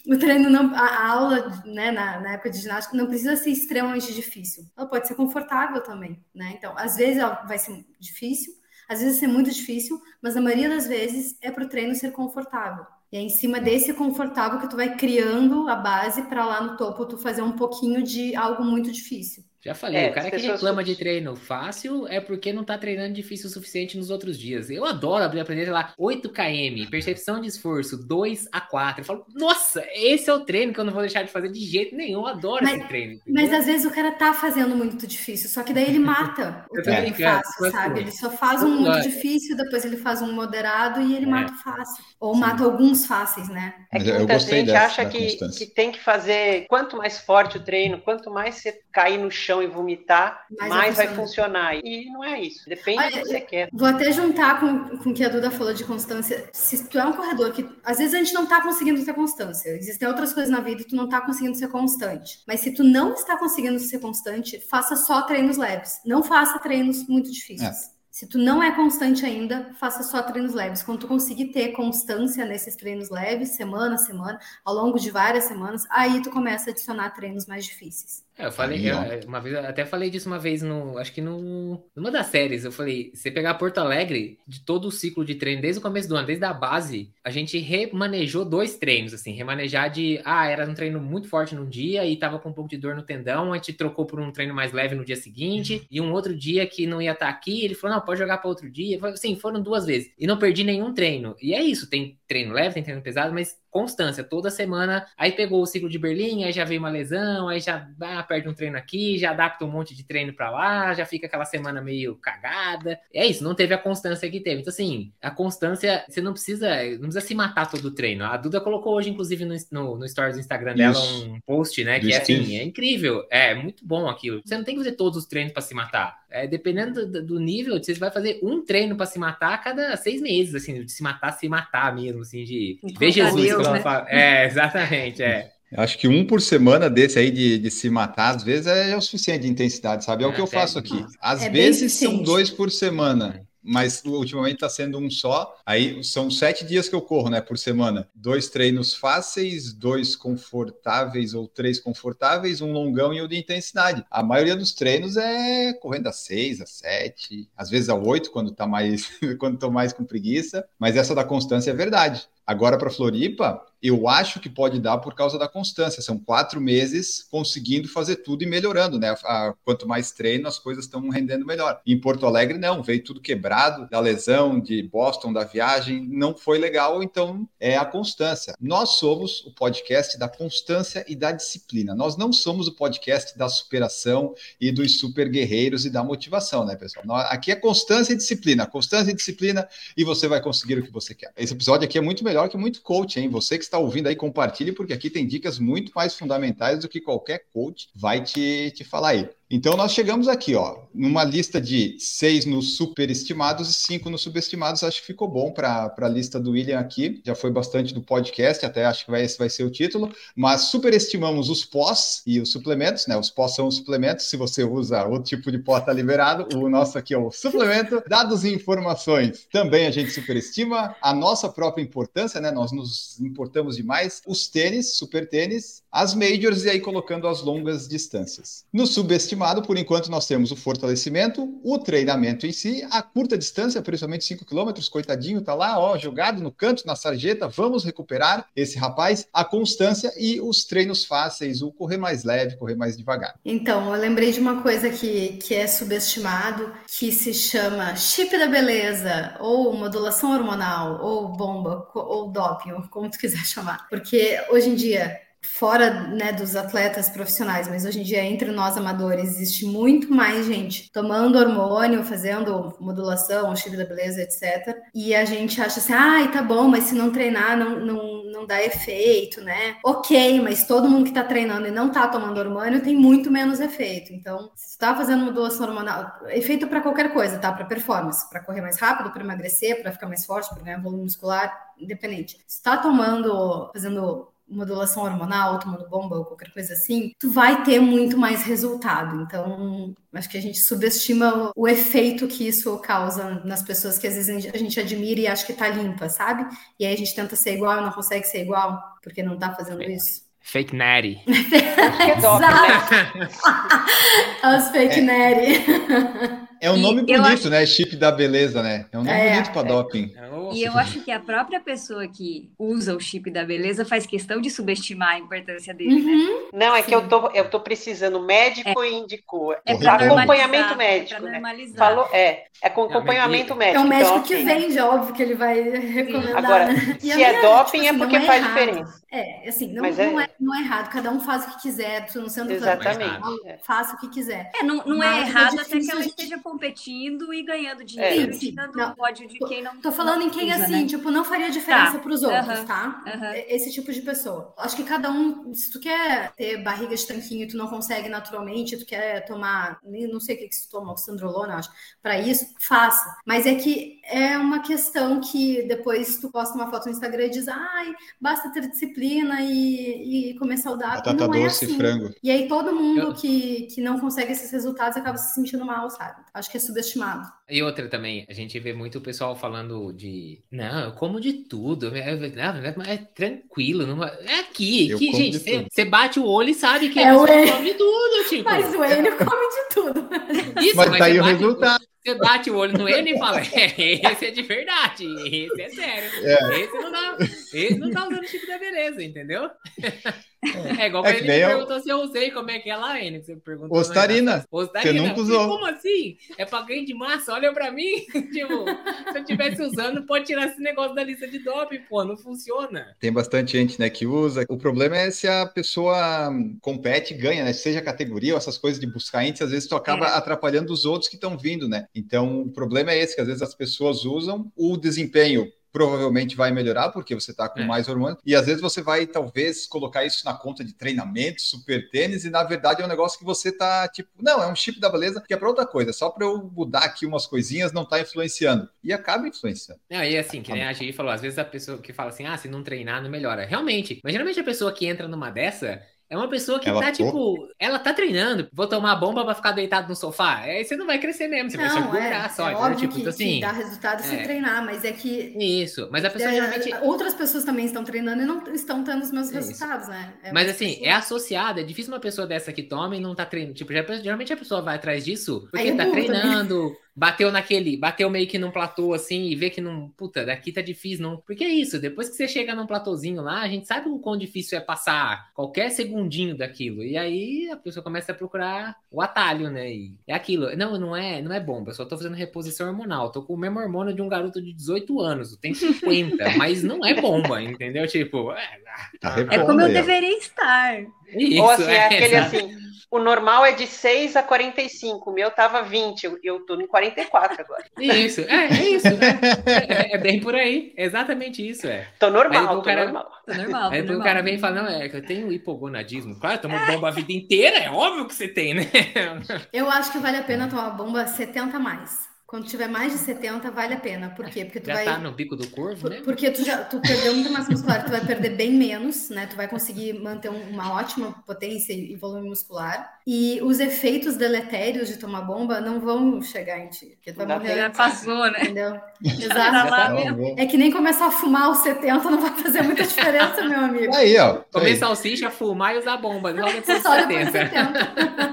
O treino, não, a, a aula, né, na, na época de ginástica, não precisa ser extremamente difícil. Ela pode ser confortável também, né? Então, às vezes ela vai ser difícil, às vezes ser muito difícil, mas na maioria das vezes é para o treino ser confortável. E é em cima desse confortável que tu vai criando a base para lá no topo tu fazer um pouquinho de algo muito difícil. Já falei, É, o cara que pessoas- reclama de treino fácil é porque não tá treinando difícil o suficiente nos outros dias. Eu adoro abrir aprender lá 8 km, percepção de esforço 2 a 4. Eu falo, nossa, esse é o treino que eu não vou deixar de fazer de jeito nenhum. Eu adoro Mas- esse treino. Mas entendeu? às vezes o cara tá fazendo muito difícil, só que daí ele mata o treino brincando, fácil, mas sabe? Ele só faz um muito difícil, depois ele faz um moderado e ele É. mata o fácil. Ou mata alguns fáceis, né? É Mas que muita gente dessa, acha que, que tem que fazer. Quanto mais forte o treino, quanto mais você cair no chão e vomitar, Mais mais, vai funcionar. E não é isso. Depende Olha, do que você quer. Vou até juntar com, com o que a Duda falou de constância. Se tu é um corredor que às vezes a gente não tá conseguindo ter constância, existem outras coisas na vida e tu não tá conseguindo ser constante. Mas se tu não está conseguindo ser constante, faça só treinos leves. Não faça treinos muito difíceis. Se tu não é constante ainda, faça só treinos leves. Quando tu conseguir ter constância nesses treinos leves, semana a semana, ao longo de várias semanas, aí tu começa a adicionar treinos mais difíceis. É, eu falei, Aí, eu- ó. uma vez, até falei disso uma vez no, acho que no, numa das séries, eu falei, você pegar Porto Alegre, de todo o ciclo de treino, desde o começo do ano, desde a base, a gente remanejou dois treinos, assim, remanejar de, ah, era um treino muito forte num dia e tava com um pouco de dor no tendão, a gente trocou por um treino mais leve no dia seguinte, e um outro dia que não ia estar aqui, ele falou, não, pode jogar para outro dia, falei, sim, foram duas vezes, e não perdi nenhum treino, e é isso, tem treino leve, tem treino pesado, mas constância, toda semana, aí pegou o ciclo de Berlim, aí já veio uma lesão, aí já ah, perde um treino aqui, já adapta um monte de treino pra lá, já fica aquela semana meio cagada. É isso, não teve a constância que teve. Então, assim, a constância, você não precisa, não precisa se matar todo o treino. A Duda colocou hoje, inclusive, no, no, no stories do Instagram dela, Isso. um post, né? Do que é assim, é incrível, é muito bom aquilo. Você não tem que fazer todos os treinos pra se matar. É, dependendo do, do nível, você vai fazer um treino pra se matar a cada seis meses, assim, de se matar, se matar mesmo, assim, de ver Encontrar Jesus, Deus, né? fala. É, exatamente, é. Eu Acho que um por semana desse aí de, de se matar, às vezes é o suficiente de intensidade, sabe? É, o É, que eu faço aqui. Às É vezes são dois por semana, mas ultimamente está sendo um só. Aí são sete dias que eu corro, né, por semana. Dois treinos fáceis, dois confortáveis ou três confortáveis, um longão e o de intensidade. A maioria dos treinos é correndo a seis, a sete, às vezes a oito quando tá mais, quando tô mais com preguiça. Mas essa da constância é verdade. Agora para Floripa, eu acho que pode dar por causa da constância. São quatro meses conseguindo fazer tudo e melhorando, né? Quanto mais treino, as coisas estão rendendo melhor. Em Porto Alegre, não, veio tudo quebrado da lesão de Boston, da viagem, não foi legal, então é a constância. Nós somos o podcast da constância e da disciplina. Nós não somos o podcast da superação e dos super guerreiros e da motivação, né, pessoal? Aqui é constância e disciplina, constância e disciplina e você vai conseguir o que você quer. Esse episódio aqui é muito melhor que muito coach, hein? Você que está ouvindo aí, compartilhe, porque aqui tem dicas muito mais fundamentais do que qualquer coach vai te, te falar aí. Então, nós chegamos aqui, ó, numa lista de seis nos superestimados e cinco nos subestimados. Acho que ficou bom para a lista do William aqui. Já foi bastante do podcast, até acho que vai, esse vai ser o título. Mas superestimamos os pós e os suplementos, né? Os pós são os suplementos. Se você usa outro tipo de pó, tá liberado. O nosso aqui é o suplemento. Dados e informações. Também a gente superestima a nossa própria importância, né? Nós nos importamos demais. Os tênis, super tênis, as majors e aí colocando as longas distâncias. Nos subestimados, por enquanto nós temos o fortalecimento, o treinamento em si, a curta distância, principalmente 5 km, coitadinho, tá lá, ó, jogado no canto, na sarjeta, vamos recuperar esse rapaz, a constância e os treinos fáceis, o correr mais leve, correr mais devagar. Então, eu lembrei de uma coisa que, que é subestimado, que se chama chip da beleza, ou modulação hormonal, ou bomba, ou doping, ou como tu quiser chamar. Porque hoje em dia fora né, dos atletas profissionais, mas hoje em dia entre nós amadores existe muito mais gente tomando hormônio, fazendo modulação, chip da beleza, etc. E a gente acha assim, ai, ah, tá bom, mas se não treinar não, não, não dá efeito, né? Ok, mas todo mundo que tá treinando e não tá tomando hormônio tem muito menos efeito. Então, se tá fazendo modulação hormonal, efeito para qualquer coisa, tá? Para performance, para correr mais rápido, para emagrecer, para ficar mais forte, para ganhar volume muscular, independente. Se tá tomando, fazendo modulação hormonal, tomando bomba ou qualquer coisa assim, tu vai ter muito mais resultado. Então, acho que a gente subestima o efeito que isso causa nas pessoas que às vezes a gente admira e acha que tá limpa, sabe? E aí a gente tenta ser igual e não consegue ser igual porque não tá fazendo isso. Fake Natty. Exato. Os fake é. Natty. É um nome bonito, acho... né? Chip da beleza, né? É um nome é, bonito para é. doping. E eu acho que a própria pessoa que usa o chip da beleza faz questão de subestimar a importância dele, né? uhum. né? Não, é Sim. que eu tô, eu tô precisando, médico é. indicou. É para acompanhamento médico, né? Falou, é, é com acompanhamento médico. É o médico então, que vende, óbvio que ele vai recomendar. Agora, né? se é doping tipo, é assim, porque é faz diferença. É, assim, não, não, é... não é errado, cada um faz o que quiser, não sendo Exatamente. faça o que quiser. É, não, não é errado até que ela esteja competindo e ganhando dinheiro, é. sim, dando não, pódio de quem não. Tô falando em quem, usa, assim, né? tipo, não faria diferença tá. para os outros, tá? Esse tipo de pessoa. Acho que cada um, se tu quer ter barriga de tanquinho e tu não consegue naturalmente, tu quer tomar, não sei o que, que tu toma, oxandrolona, acho, para isso, faça. Mas é que é uma questão que depois tu posta uma foto no Instagram e diz, ai, basta ter disciplina e, e comer saudável. Batata não é doce assim. e frango. E aí todo mundo Eu... que, que não consegue esses resultados acaba se sentindo mal, sabe? Acho que é subestimado. E outra também, a gente vê muito o pessoal falando de, não, eu como de tudo, é, é, é tranquilo, não, é aqui, aqui gente, você bate o olho e sabe que é, você come tudo, tipo. Mas o Enio come de tudo. Isso, mas, mas tá aí o resultado. Você bate o olho no N e fala, é, esse é de verdade, esse é sério. É. Esse, não dá, esse não tá usando o chip da beleza, entendeu? É, é igual é ele me eu... perguntou se eu usei, como é que é lá, N? Você perguntou. Ostarina. Ostarina. Você nunca usou. Como assim? É pra ganho de massa? Olha pra mim. tipo, se eu estivesse usando, pode tirar esse negócio da lista de doping, pô, não funciona. Tem bastante gente, né, que usa. O problema é se a pessoa compete e ganha, né? Seja categoria ou essas coisas de buscar índice, às vezes tu acaba é. atrapalhando os outros que estão vindo, né? Então, o problema é esse, que às vezes as pessoas usam o desempenho provavelmente vai melhorar porque você está com é. mais hormônio. E às vezes você vai, talvez, colocar isso na conta de treinamento, super tênis, e na verdade é um negócio que você está tipo, não, é um chip da beleza que é para outra coisa, só para eu mudar aqui umas coisinhas, não está influenciando. E acaba influenciando. Não, e assim, que nem a Gi falou, às vezes a pessoa que fala assim, ah, se não treinar, não melhora. Realmente, mas geralmente a pessoa que entra numa dessa, é uma pessoa que ela tá, tipo, ela tá treinando, vou tomar bomba pra ficar deitado no sofá. Aí você não vai crescer mesmo, você não, vai se engordar é, só. É óbvio tipo, que, assim, que dá resultado é. se treinar, mas é que. Isso, mas a pessoa é, geralmente. Outras pessoas também estão treinando e não estão tendo os mesmos resultados, né? É mas assim, pessoa... é associado, é difícil uma pessoa dessa que toma e não tá treinando. Tipo, geralmente a pessoa vai atrás disso porque Aí tá treinando. Também bateu naquele, bateu meio que num platô assim e vê que não, puta, daqui tá difícil, não. Porque é isso, depois que você chega num platôzinho lá, a gente sabe o quão difícil é passar qualquer segundinho daquilo. E aí a pessoa começa a procurar o atalho, né? E é aquilo. Não, não é, não é bomba, eu só tô fazendo reposição hormonal. tô com o mesmo hormônio de um garoto de 18 anos, tem 50, mas não é bomba, entendeu? Tipo, é, tá é como eu deveria estar. Isso, Ou assim, é, é aquele assim o normal é de 6 a 45, o meu tava 20, eu, eu tô em 44 agora. Isso, é, é isso. É, é, bem por aí, exatamente isso, é. Tô normal, tô cara, normal. Tô normal, Aí normal. o cara vem e fala, não, é que eu tenho hipogonadismo. Claro, tomo bomba a vida inteira, é óbvio que você tem, né? Eu acho que vale a pena tomar bomba 70 mais. Quando tiver mais de 70, vale a pena. Por quê? Porque tu Já vai. tá no bico do corvo, né? Porque tu já tu perdeu muita massa muscular, tu vai perder bem menos, né? Tu vai conseguir manter um- uma ótima potência e volume muscular. E os efeitos deletérios de tomar bomba não vão chegar em ti. Porque tu vai morrer Já passou, né? Entendeu? Tá Exato. vou- É que nem começar a fumar aos 70 não vai fazer muita diferença, meu amigo. Aí, ó. Comer aí. salsicha, fumar e usar bomba. Logo depois de Só depois de 70.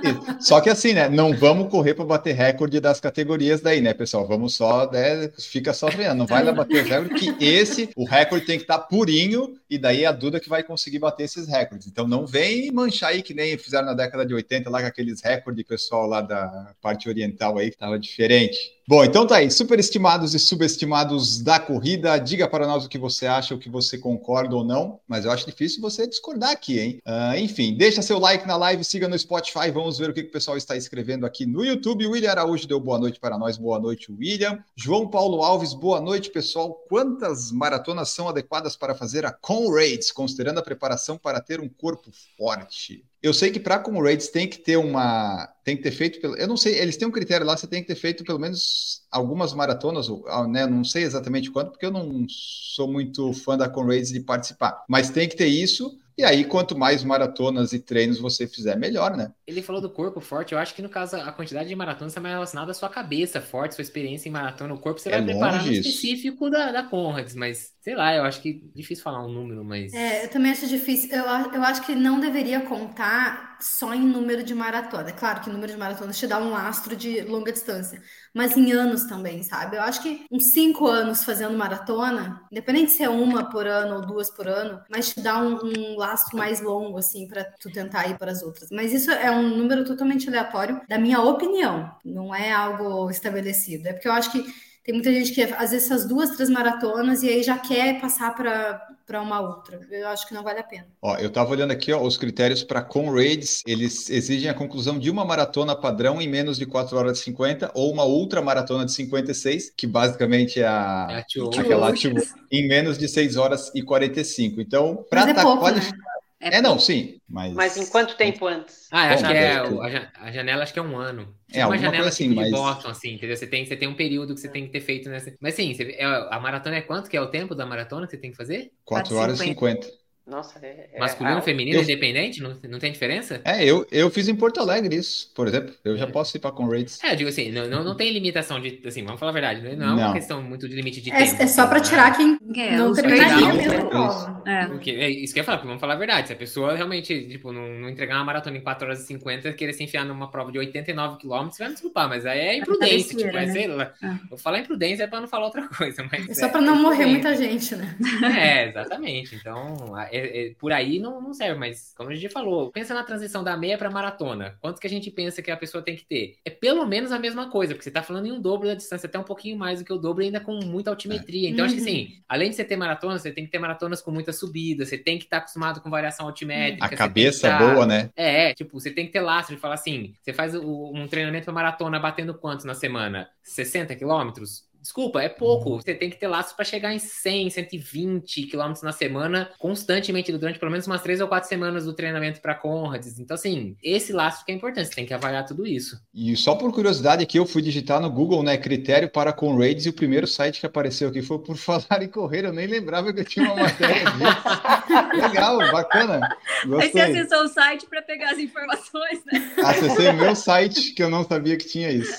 70. Só que assim, né? Não vamos correr para bater recorde das categorias daí, né, pessoal? Vamos só, né? Fica só treinando. Não vai lá bater os recordes, que esse, o recorde tem que estar purinho, e daí é a Duda que vai conseguir bater esses recordes. Então não vem manchar aí que nem fizeram na década de 80 lá com aqueles recordes pessoal lá da parte oriental aí, que tava diferente. Bom, então tá aí, superestimados e subestimados da corrida. Diga para nós o que você acha, o que você concorda ou não, mas eu acho difícil você discordar aqui, hein? Ah, enfim, deixa seu like na live, siga no Spotify, vamos ver o que, que o pessoal está escrevendo aqui no YouTube. William Araújo deu boa noite para nós, boa noite, William. João Paulo Alves, boa noite, pessoal. Quantas maratonas são adequadas para fazer a Conrads, considerando a preparação para ter um corpo forte? Eu sei que para Conrads tem que ter uma. Tem que ter feito. Pelo, eu não sei, eles têm um critério lá, você tem que ter feito pelo menos algumas maratonas, ah, né? Não sei exatamente quanto, porque eu não sou muito fã da Conrads de participar. Mas tem que ter isso. E aí, quanto mais maratonas e treinos você fizer, melhor, né? Ele falou do corpo forte. Eu acho que no caso a quantidade de maratonas está mais relacionada à sua cabeça forte, sua experiência em maratona. O corpo você É vai preparar no específico da, da Conrads, mas sei lá, eu acho que difícil falar um número, mas. É, eu também acho difícil. Eu, eu acho que não deveria contar só em número de maratona. É claro que número de maratonas te dá um lastro de longa distância, mas em anos também, sabe? Eu acho que uns cinco anos fazendo maratona, independente se é uma por ano ou duas por ano, mas te dá um, um lastro mais longo, assim, para tu tentar ir para as outras. Mas isso é um número totalmente aleatório, da minha opinião, não é algo estabelecido. É porque eu acho que tem muita gente que às vezes faz duas, três maratonas e aí já quer passar para para uma outra. Eu acho que não vale a pena. Ó, eu estava olhando aqui, ó, os critérios para Conrads, eles exigem a conclusão de uma maratona padrão em menos de 4 horas e 50 ou uma outra maratona de 56, que basicamente é É a a Tio aquela tipo, em menos de 6 horas e 45. Então, para Mas é estar pouco, qualificado. É, não, sim, mas Mas em quanto tempo antes? Ah, eu acho Bom, que é. deve ter. o- A, ja- a janela acho que é um ano. É, Tipo uma alguma janela coisa assim, tipo de mas- Boston, assim, entendeu? Você tem, você tem um período que você tem que ter feito nessa. Mas sim, você- é, a maratona é quanto que é o tempo da maratona que você tem que fazer? 4 horas e 50. Nossa, é. é- Masculino, ah, feminino, eu- independente? Não, não tem diferença? É, eu, eu fiz em Porto Alegre isso, por exemplo. Eu já É. posso ir para Conrads. É, eu digo assim, não, não, não tem limitação de. Assim, vamos falar a verdade, não é uma Não. questão muito de limite de É, tempo. é só para né? tirar quem É, não terminaria legal, mesma é. É. É isso que eu ia falar, porque vamos falar a verdade. Se a pessoa realmente, tipo, não, não entregar uma maratona em 4 horas e 50, querer se enfiar numa prova de 89 km, vai me desculpar, mas aí é imprudência. besteira, Tipo, é, né? sei lá. É. Vou falar imprudência é pra não falar outra coisa, mas. É só para não morrer imprudência. muita gente, né? É, exatamente. Então, é- é- por aí não, não serve, mas como a gente falou, pensa na transição da meia para maratona. Quanto que a gente pensa que a pessoa tem que ter? É pelo menos a mesma coisa, porque você tá falando em um dobro da distância, até um pouquinho mais do que o dobro, ainda com muita altimetria. Então, acho que Uhum. assim, além de você ter maratona, você tem que ter maratonas com muita subida, você tem que estar acostumado com variação altimétrica. A cabeça tá- boa, né? é, tipo, você tem que ter lastro de falar assim, você faz um treinamento para maratona batendo quantos na semana? 60 quilômetros? Desculpa, é pouco. Você tem que ter lastro para chegar em 100, 120 quilômetros na semana, constantemente, durante pelo menos umas três ou quatro semanas do treinamento para Conrads. Então, assim, esse lastro que é importante, você tem que avaliar tudo isso. E só por curiosidade aqui, eu fui digitar no Google, né, critério para Conrads e o primeiro site que apareceu aqui foi por falar em correr. Eu nem lembrava que eu tinha uma matéria disso. Legal, bacana. Aí você Gostei. acessou o site para pegar as informações, né? Acessei o meu site que eu não sabia que tinha isso.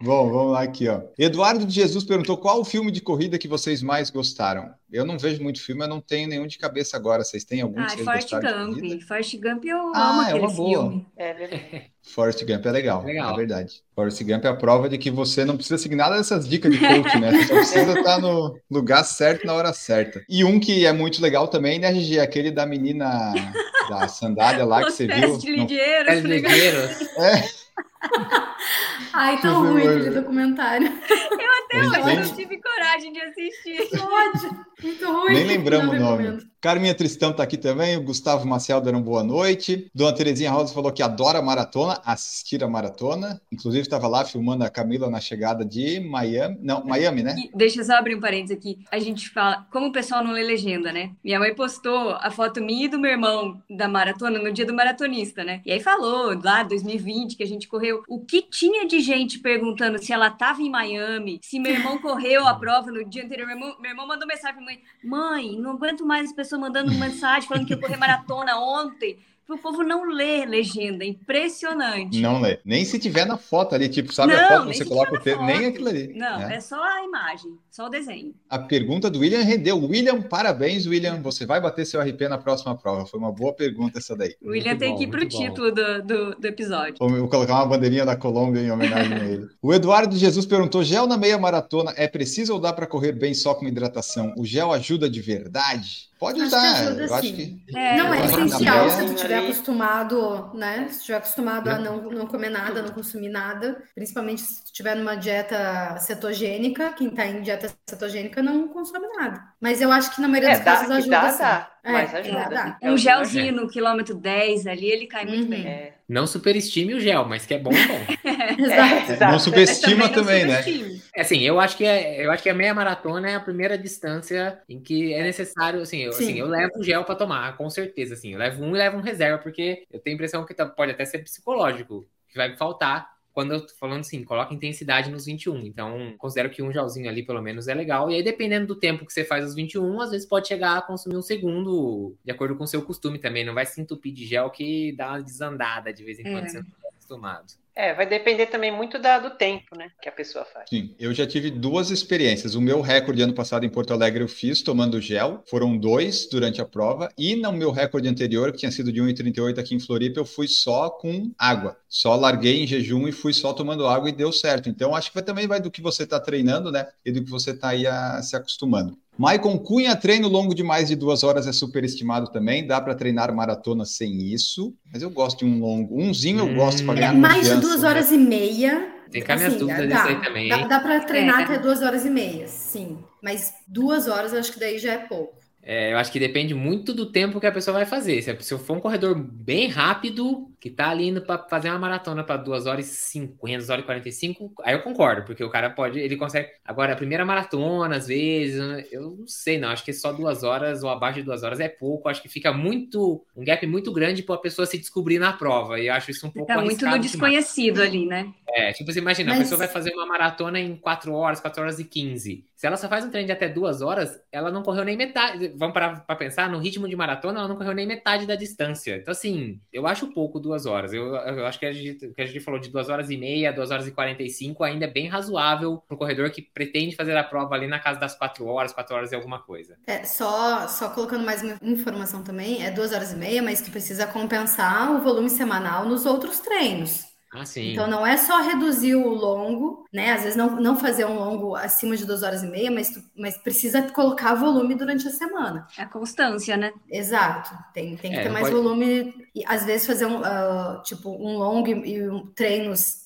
Bom, vamos lá aqui, ó. Eduardo de Jesus perguntou qual o filme de corrida que vocês mais gostaram. Eu não vejo muito filme, eu não tenho nenhum de cabeça agora. Vocês têm algum Ah, corrida? Gump. Forrest Gump eu Ah, amo é aquele uma boa. filme. É verdade. Forrest Gump é legal, Legal. é verdade. Forrest Gump é a prova de que você não precisa seguir nada dessas dicas de coach, né? Você só precisa estar no lugar certo na hora certa. E um que é muito legal também, né, Gigi? Aquele da menina da sandália lá que Os você pés viu. de Não- ligueiro. Pés ligeiros. Ai, tão Você ruim aquele documentário. Até A gente hoje eu nem- não tive coragem de assistir. Ódio. Muito ruim. Nem lembramos o nome. recomendo. Carminha Tristão tá aqui também, o Gustavo Maciel dando boa noite. Dona Terezinha Rosa falou que adora a maratona, assistir a maratona. Inclusive estava lá filmando a Camila na chegada de Miami. Não, Miami, né? E deixa eu só abrir um parênteses aqui. A gente fala, como o pessoal não lê legenda, né? Minha mãe postou a foto minha e do meu irmão da maratona no dia do maratonista, né? E aí falou lá 2020 que a gente correu. O que tinha de gente perguntando se ela tava em Miami, se meu irmão correu a prova no dia anterior. Meu irmão, meu irmão mandou mensagem pra mãe: Mãe, não aguento mais as pessoas mandando mensagem falando que eu corri maratona ontem. O povo não lê legenda, impressionante. Não lê. Nem se tiver na foto ali, tipo, sabe a Não, foto nem que você coloca o texto, nem foto. aquilo ali. Não, né? é só a imagem, só o desenho. A pergunta do William rendeu. William, parabéns, William. Você vai bater seu RP na próxima prova. Foi uma boa pergunta essa daí. O William Muito tem bom, que ir pro muito bom. título do, do, do episódio. Vou vou colocar uma bandeirinha da Colômbia em homenagem a ele. O Eduardo Jesus perguntou: gel na meia maratona é preciso ou dá para correr bem só com hidratação? O gel ajuda de verdade? Pode Acho ajuda, eu acho que. É, não é essencial se tu estiver acostumado, né? Se estiver acostumado a É. não, não comer nada, não consumir nada, principalmente se tu estiver numa dieta cetogênica, quem tá em dieta cetogênica não consome nada. Mas eu acho que na maioria É, dos dá, casos ajuda dá, sim. dá, É, mas dá, ajuda. dá. É, Um gelzinho no quilômetro 10 ali, ele cai muito Uhum. bem. É, Não superestime o gel, mas que é bom, é bom. Exato. exato. Não subestima não também, né? subestime. É assim, eu acho que é, eu acho que a meia maratona é a primeira distância em que é necessário, assim, eu, Sim. assim, eu levo gel para tomar, com certeza, assim, eu levo um e levo um reserva, porque eu tenho a impressão que tá- pode até ser psicológico, que vai me faltar quando eu tô falando assim, coloca intensidade nos 21. Então, considero que um gelzinho ali, pelo menos, é legal. E aí, dependendo do tempo que você faz os 21, às vezes pode chegar a consumir um segundo, de acordo com o seu costume também. Não vai se entupir de gel que dá uma desandada de vez em quando, É. você não está acostumado. É, vai depender também muito da, do tempo, né, que a pessoa faz. Sim, eu já tive duas experiências. O meu recorde ano passado em Porto Alegre eu fiz tomando gel, foram dois durante a prova, e no meu recorde anterior, que tinha sido de 1,38 aqui em Floripa, eu fui só com água. Só larguei em jejum e fui só tomando água e deu certo. Então acho que vai, também vai do que você está treinando, né? E do que você está aí a- se acostumando. Maicon Cunha, treino longo de mais de duas horas é superestimado também. Dá para treinar maratona sem isso, mas eu gosto de um longo. Umzinho eu Hum. gosto para É, ganhar mais de duas né? horas e meia. Tem cá minhas dúvidas dá, disso aí também, Dá, hein? dá pra treinar É. até duas horas e meia, sim. Mas duas horas eu acho que daí já é pouco. É, eu acho que depende muito do tempo que a pessoa vai fazer. Se, se eu for um corredor bem rápido, que tá ali indo para fazer uma maratona para 2 horas e 50, 2 horas e 45, aí eu concordo, porque o cara pode, ele consegue. Agora, a primeira maratona, às vezes, eu não sei, não. Acho que só duas horas ou abaixo de duas horas é pouco. Acho que fica muito. um gap muito grande para a pessoa se descobrir na prova. E eu acho isso um pouco Tá muito no arriscado demais. desconhecido ali, né? É, tipo, você imagina, a Mas- pessoa vai fazer uma maratona em 4 horas, 4 horas e 15. Se ela só faz um treino de até 2 horas, ela não correu nem metade. Vamos parar pra pensar, no ritmo de maratona, ela não correu nem metade da distância. Então, assim, eu acho pouco 2 horas. Eu, eu acho que a, gente, que a gente falou de 2 horas e meia, 2 horas e 45 ainda é bem razoável pro corredor que pretende fazer a prova ali na casa das 4 horas, 4 horas e alguma coisa. É, só, só colocando mais uma informação também, é duas horas e meia, mas que precisa compensar o volume semanal nos outros treinos. Ah, sim. Então não é só reduzir o longo, né? Às vezes não, não fazer um longo acima de duas horas e meia, mas, tu- mas precisa colocar volume durante a semana. A constância, né? Exato. Tem, tem que É, ter mais pode- volume. E às vezes fazer um ah, tipo um longo e, e um, treinos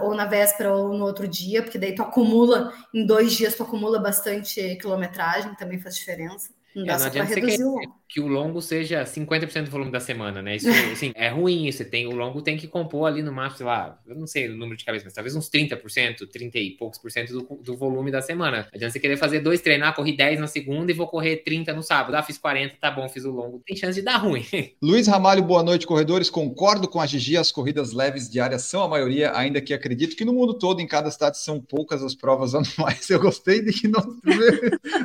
ou na véspera ou no outro dia, porque daí tu acumula, em dois dias tu acumula bastante quilometragem, também faz diferença. Não É, não adianta você querer o longo. que o longo seja 50% do volume da semana, né? Isso, assim, é ruim. Você tem, o longo tem que compor ali no máximo, sei lá, eu não sei o número de cabeça, mas talvez uns 30%, 30 e poucos por cento do, do volume da semana. Não adianta você querer fazer dois treinar, corri 10 na segunda e vou correr 30 no sábado. Ah, fiz 40, tá bom, fiz o longo. Tem chance de dar ruim. Luiz Ramalho, boa noite, corredores. Concordo com a Gigi, as corridas leves diárias são a maioria, ainda que acredito que no mundo todo, em cada estado, são poucas as provas anuais. Eu gostei de que não.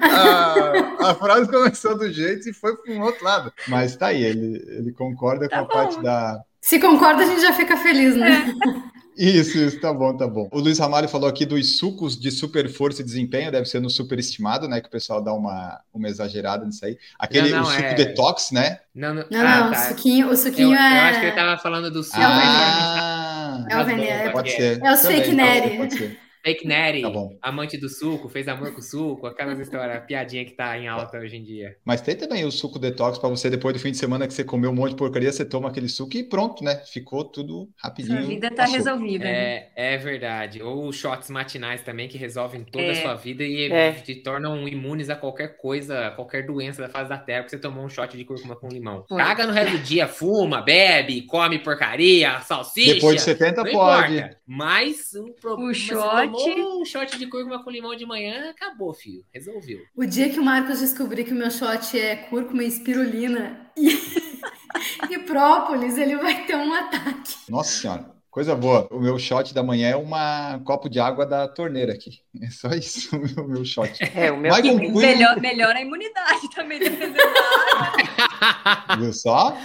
a, a frase começou do jeito e foi para um outro lado. Mas tá aí, ele, ele concorda Tá com a bom. parte da. Se concorda, a gente já fica feliz, né? Isso, isso, tá bom, tá bom. O Luiz Ramalho falou aqui dos sucos de super força e desempenho, deve ser no superestimado, né? Que o pessoal dá uma, uma exagerada nisso aí. Aquele Não, não, o suco é- detox, né? Não, não, Não, ah, não, tá. o suquinho, o Eu, suquinho eu é. acho que ele tava falando do suco. Ah, É o veneno, pode é- ser. É fake pode ser, nerd. pode ser. Fake Natty, Tá bom. amante do suco, fez amor com o suco, aquelas histórias, piadinha que tá em alta hoje em dia. Mas tem também o suco detox pra você, depois do fim de semana que você comeu um monte de porcaria, você toma aquele suco e pronto, né? Ficou tudo rapidinho. Sua vida tá passou. resolvida. né? É, é verdade. Ou os shots matinais também, que resolvem toda a É. sua vida e É. te tornam imunes a qualquer coisa, a qualquer doença da face da terra, porque você tomou um shot de cúrcuma com limão. Foi. Caga no resto do dia, fuma, bebe, come porcaria, salsicha. Depois de 70 não pode. importa. Mas o problema O shot- um shot de cúrcuma com limão de manhã, acabou, filho. Resolveu. O dia que o Marcos descobrir que o meu shot é cúrcuma e espirulina e, e própolis, ele vai ter um ataque. Nossa senhora, coisa boa. O meu shot da manhã é uma- um copo de água da torneira aqui. É só isso o meu, meu shot. É, o meu Michael melhor, melhor a imunidade também, dependendo da viu só?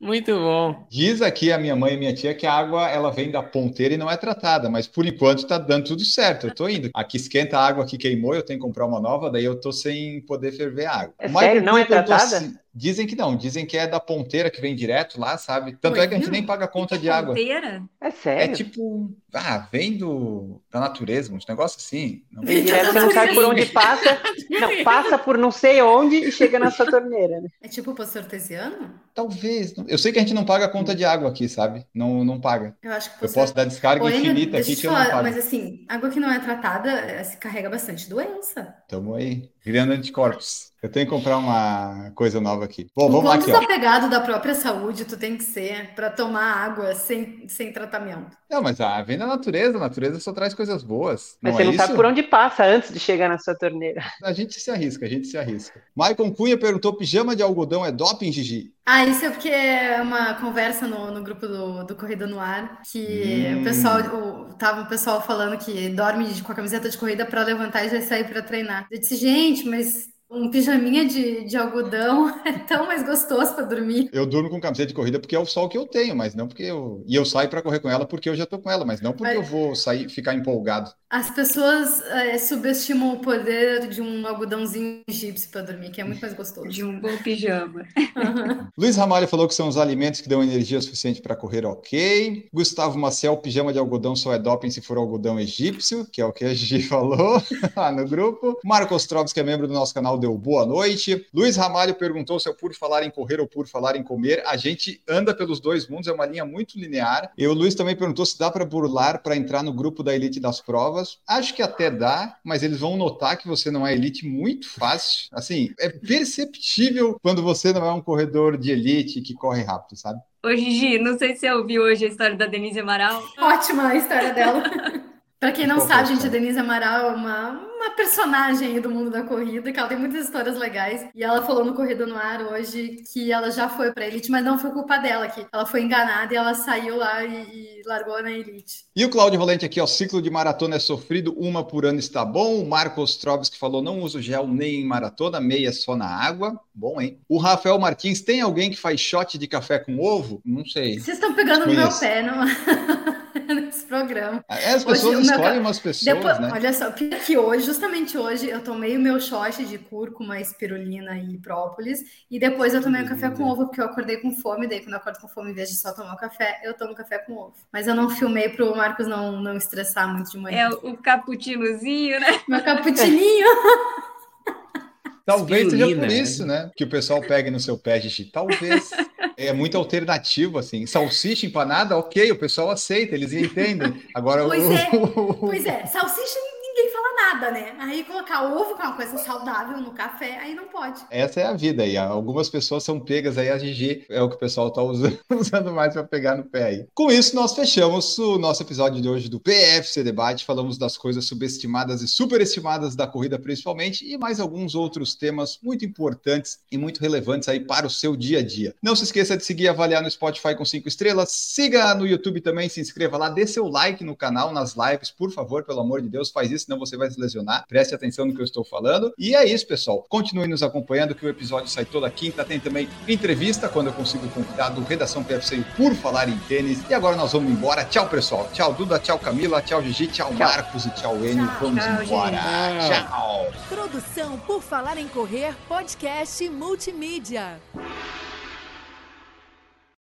Muito bom. Diz aqui a minha mãe e minha tia que a água ela vem da ponteira e não é tratada, mas por enquanto tá dando tudo certo. Eu tô indo. Aqui esquenta a água que queimou, eu tenho que comprar uma nova, daí eu tô sem poder ferver a água. É sério? Não é tratada? assim- dizem que não, dizem que é da ponteira que vem direto lá, sabe? Tanto é que a gente Oi, nem paga conta de água. Ponteira? É É sério? tipo, ah, vem do, da natureza, uns negócios assim. Não- Vem direto, você não sabe por onde passa. Não, passa por não sei onde e chega na sua torneira. Né? É tipo o poço artesiano? Talvez. Eu sei que a gente não paga conta de água aqui, sabe? Não, não paga. Eu acho que Eu posso dar descarga Oi, infinita aqui que te eu não pago. mas assim, água que não é tratada eh, se carrega bastante doença. Tamo aí, criando anticorpos. Eu tenho que comprar uma coisa nova aqui. Bom, o vamos lá quanto aqui, ó. desapegado da própria saúde tu tem que ser para tomar água sem, sem tratamento. Não, mas ah, vem da natureza, a natureza só traz coisas boas. Mas não você é não isso? sabe por onde passa antes de chegar na sua torneira. A gente se arrisca, a gente se arrisca. Maicon Cunha perguntou: pijama de algodão é doping, Gigi? Ah, isso é porque é uma conversa no, no grupo do, do Corrida no Ar, que Hum. o pessoal, o, tava o pessoal falando que dorme com a camiseta de corrida para levantar e já sair para treinar. Eu disse, gente, mas um pijaminha de, de algodão é tão mais gostoso para dormir. Eu durmo com camiseta de corrida porque é o sol que eu tenho, mas não porque eu. E eu saio pra correr com ela porque eu já tô com ela, mas não porque Mas- eu vou sair ficar empolgado. As pessoas eh, subestimam o poder de um algodãozinho egípcio para dormir, que é muito mais gostoso. De um bom pijama. Luiz Ramalho falou que são os alimentos que dão energia suficiente para correr, ok. Gustavo Maciel, pijama de algodão só é doping se for algodão egípcio, que é o que a Gigi falou lá no grupo. Marcos Troves, que é membro do nosso canal, deu boa noite. Luiz Ramalho perguntou se é por falar em correr ou por falar em comer. A gente anda pelos dois mundos, é uma linha muito linear. E o Luiz também perguntou se dá para burlar para entrar no grupo da elite das provas. Acho que até dá, mas eles vão notar que você não é elite muito fácil. Assim, é perceptível quando você não é um corredor de elite que corre rápido, sabe? Ô, Gigi, não sei se você ouviu hoje a história da Denise Amaral. Ótima a história dela. Para quem não Qual sabe, gente, a? Denise Amaral é uma, uma personagem aí do mundo da corrida, que ela tem muitas histórias legais. E ela falou no Corrida no Ar hoje que ela já foi pra Elite, mas não foi culpa dela, que ela foi enganada e ela saiu lá e, e largou na Elite. E o Cláudio Valente aqui, ó, ciclo de maratona é sofrido, uma por ano está bom. O Marcos Troves que falou, não uso gel nem em maratona, meia só na água. Bom, hein? O Rafael Martins, tem alguém que faz shot de café com ovo? Não sei. Vocês estão pegando no meu pé no... nesse programa. É, As pessoas Hoje, meu escolhem ca- umas pessoas, Depois, né? olha só, pior que hoje, justamente hoje, eu tomei o meu shot de cúrcuma, espirulina e própolis, e depois eu tomei um café com ovo, porque eu acordei com fome, daí quando eu acordo com fome, em vez de só tomar o café, eu tomo café com ovo. Mas eu não filmei pro Marcos não, não estressar muito de É manhã. o, o cappuccinozinho, né? Meu caputininho. Talvez seja por isso, né? Que o pessoal pegue no seu pé, Gigi. Talvez. É muito alternativo, assim. Salsicha empanada, ok, o pessoal aceita, eles entendem. Agora, Pois o... é, Pois é, salsicha nada, né? Aí colocar ovo, que é uma coisa saudável no café, aí não pode. Essa é a vida aí. Algumas pessoas são pegas aí, a Gigi é o que o pessoal tá usando, usando mais para pegar no pé aí. Com isso, nós fechamos o nosso episódio de hoje do PFC Debate. Falamos das coisas subestimadas e superestimadas da corrida, principalmente, e mais alguns outros temas muito importantes e muito relevantes aí para o seu dia a dia. Não se esqueça de seguir e avaliar no Spotify com cinco estrelas. Siga no YouTube também, se inscreva lá, dê seu like no canal, nas lives, por favor, pelo amor de Deus, faz isso, senão você vai se lesionar. Preste atenção no que eu estou falando. E é isso, pessoal. Continue nos acompanhando, que o episódio sai toda quinta. Tem também entrevista, quando eu consigo convidar do Redação PFC por falar em tênis. E agora nós vamos embora. Tchau, pessoal. Tchau, Duda. Tchau, Camila. Tchau, Gigi. Tchau, Marcos. E tchau, Enio. Vamos tchau, embora. gente. Tchau. Produção por Falar em Correr, podcast multimídia.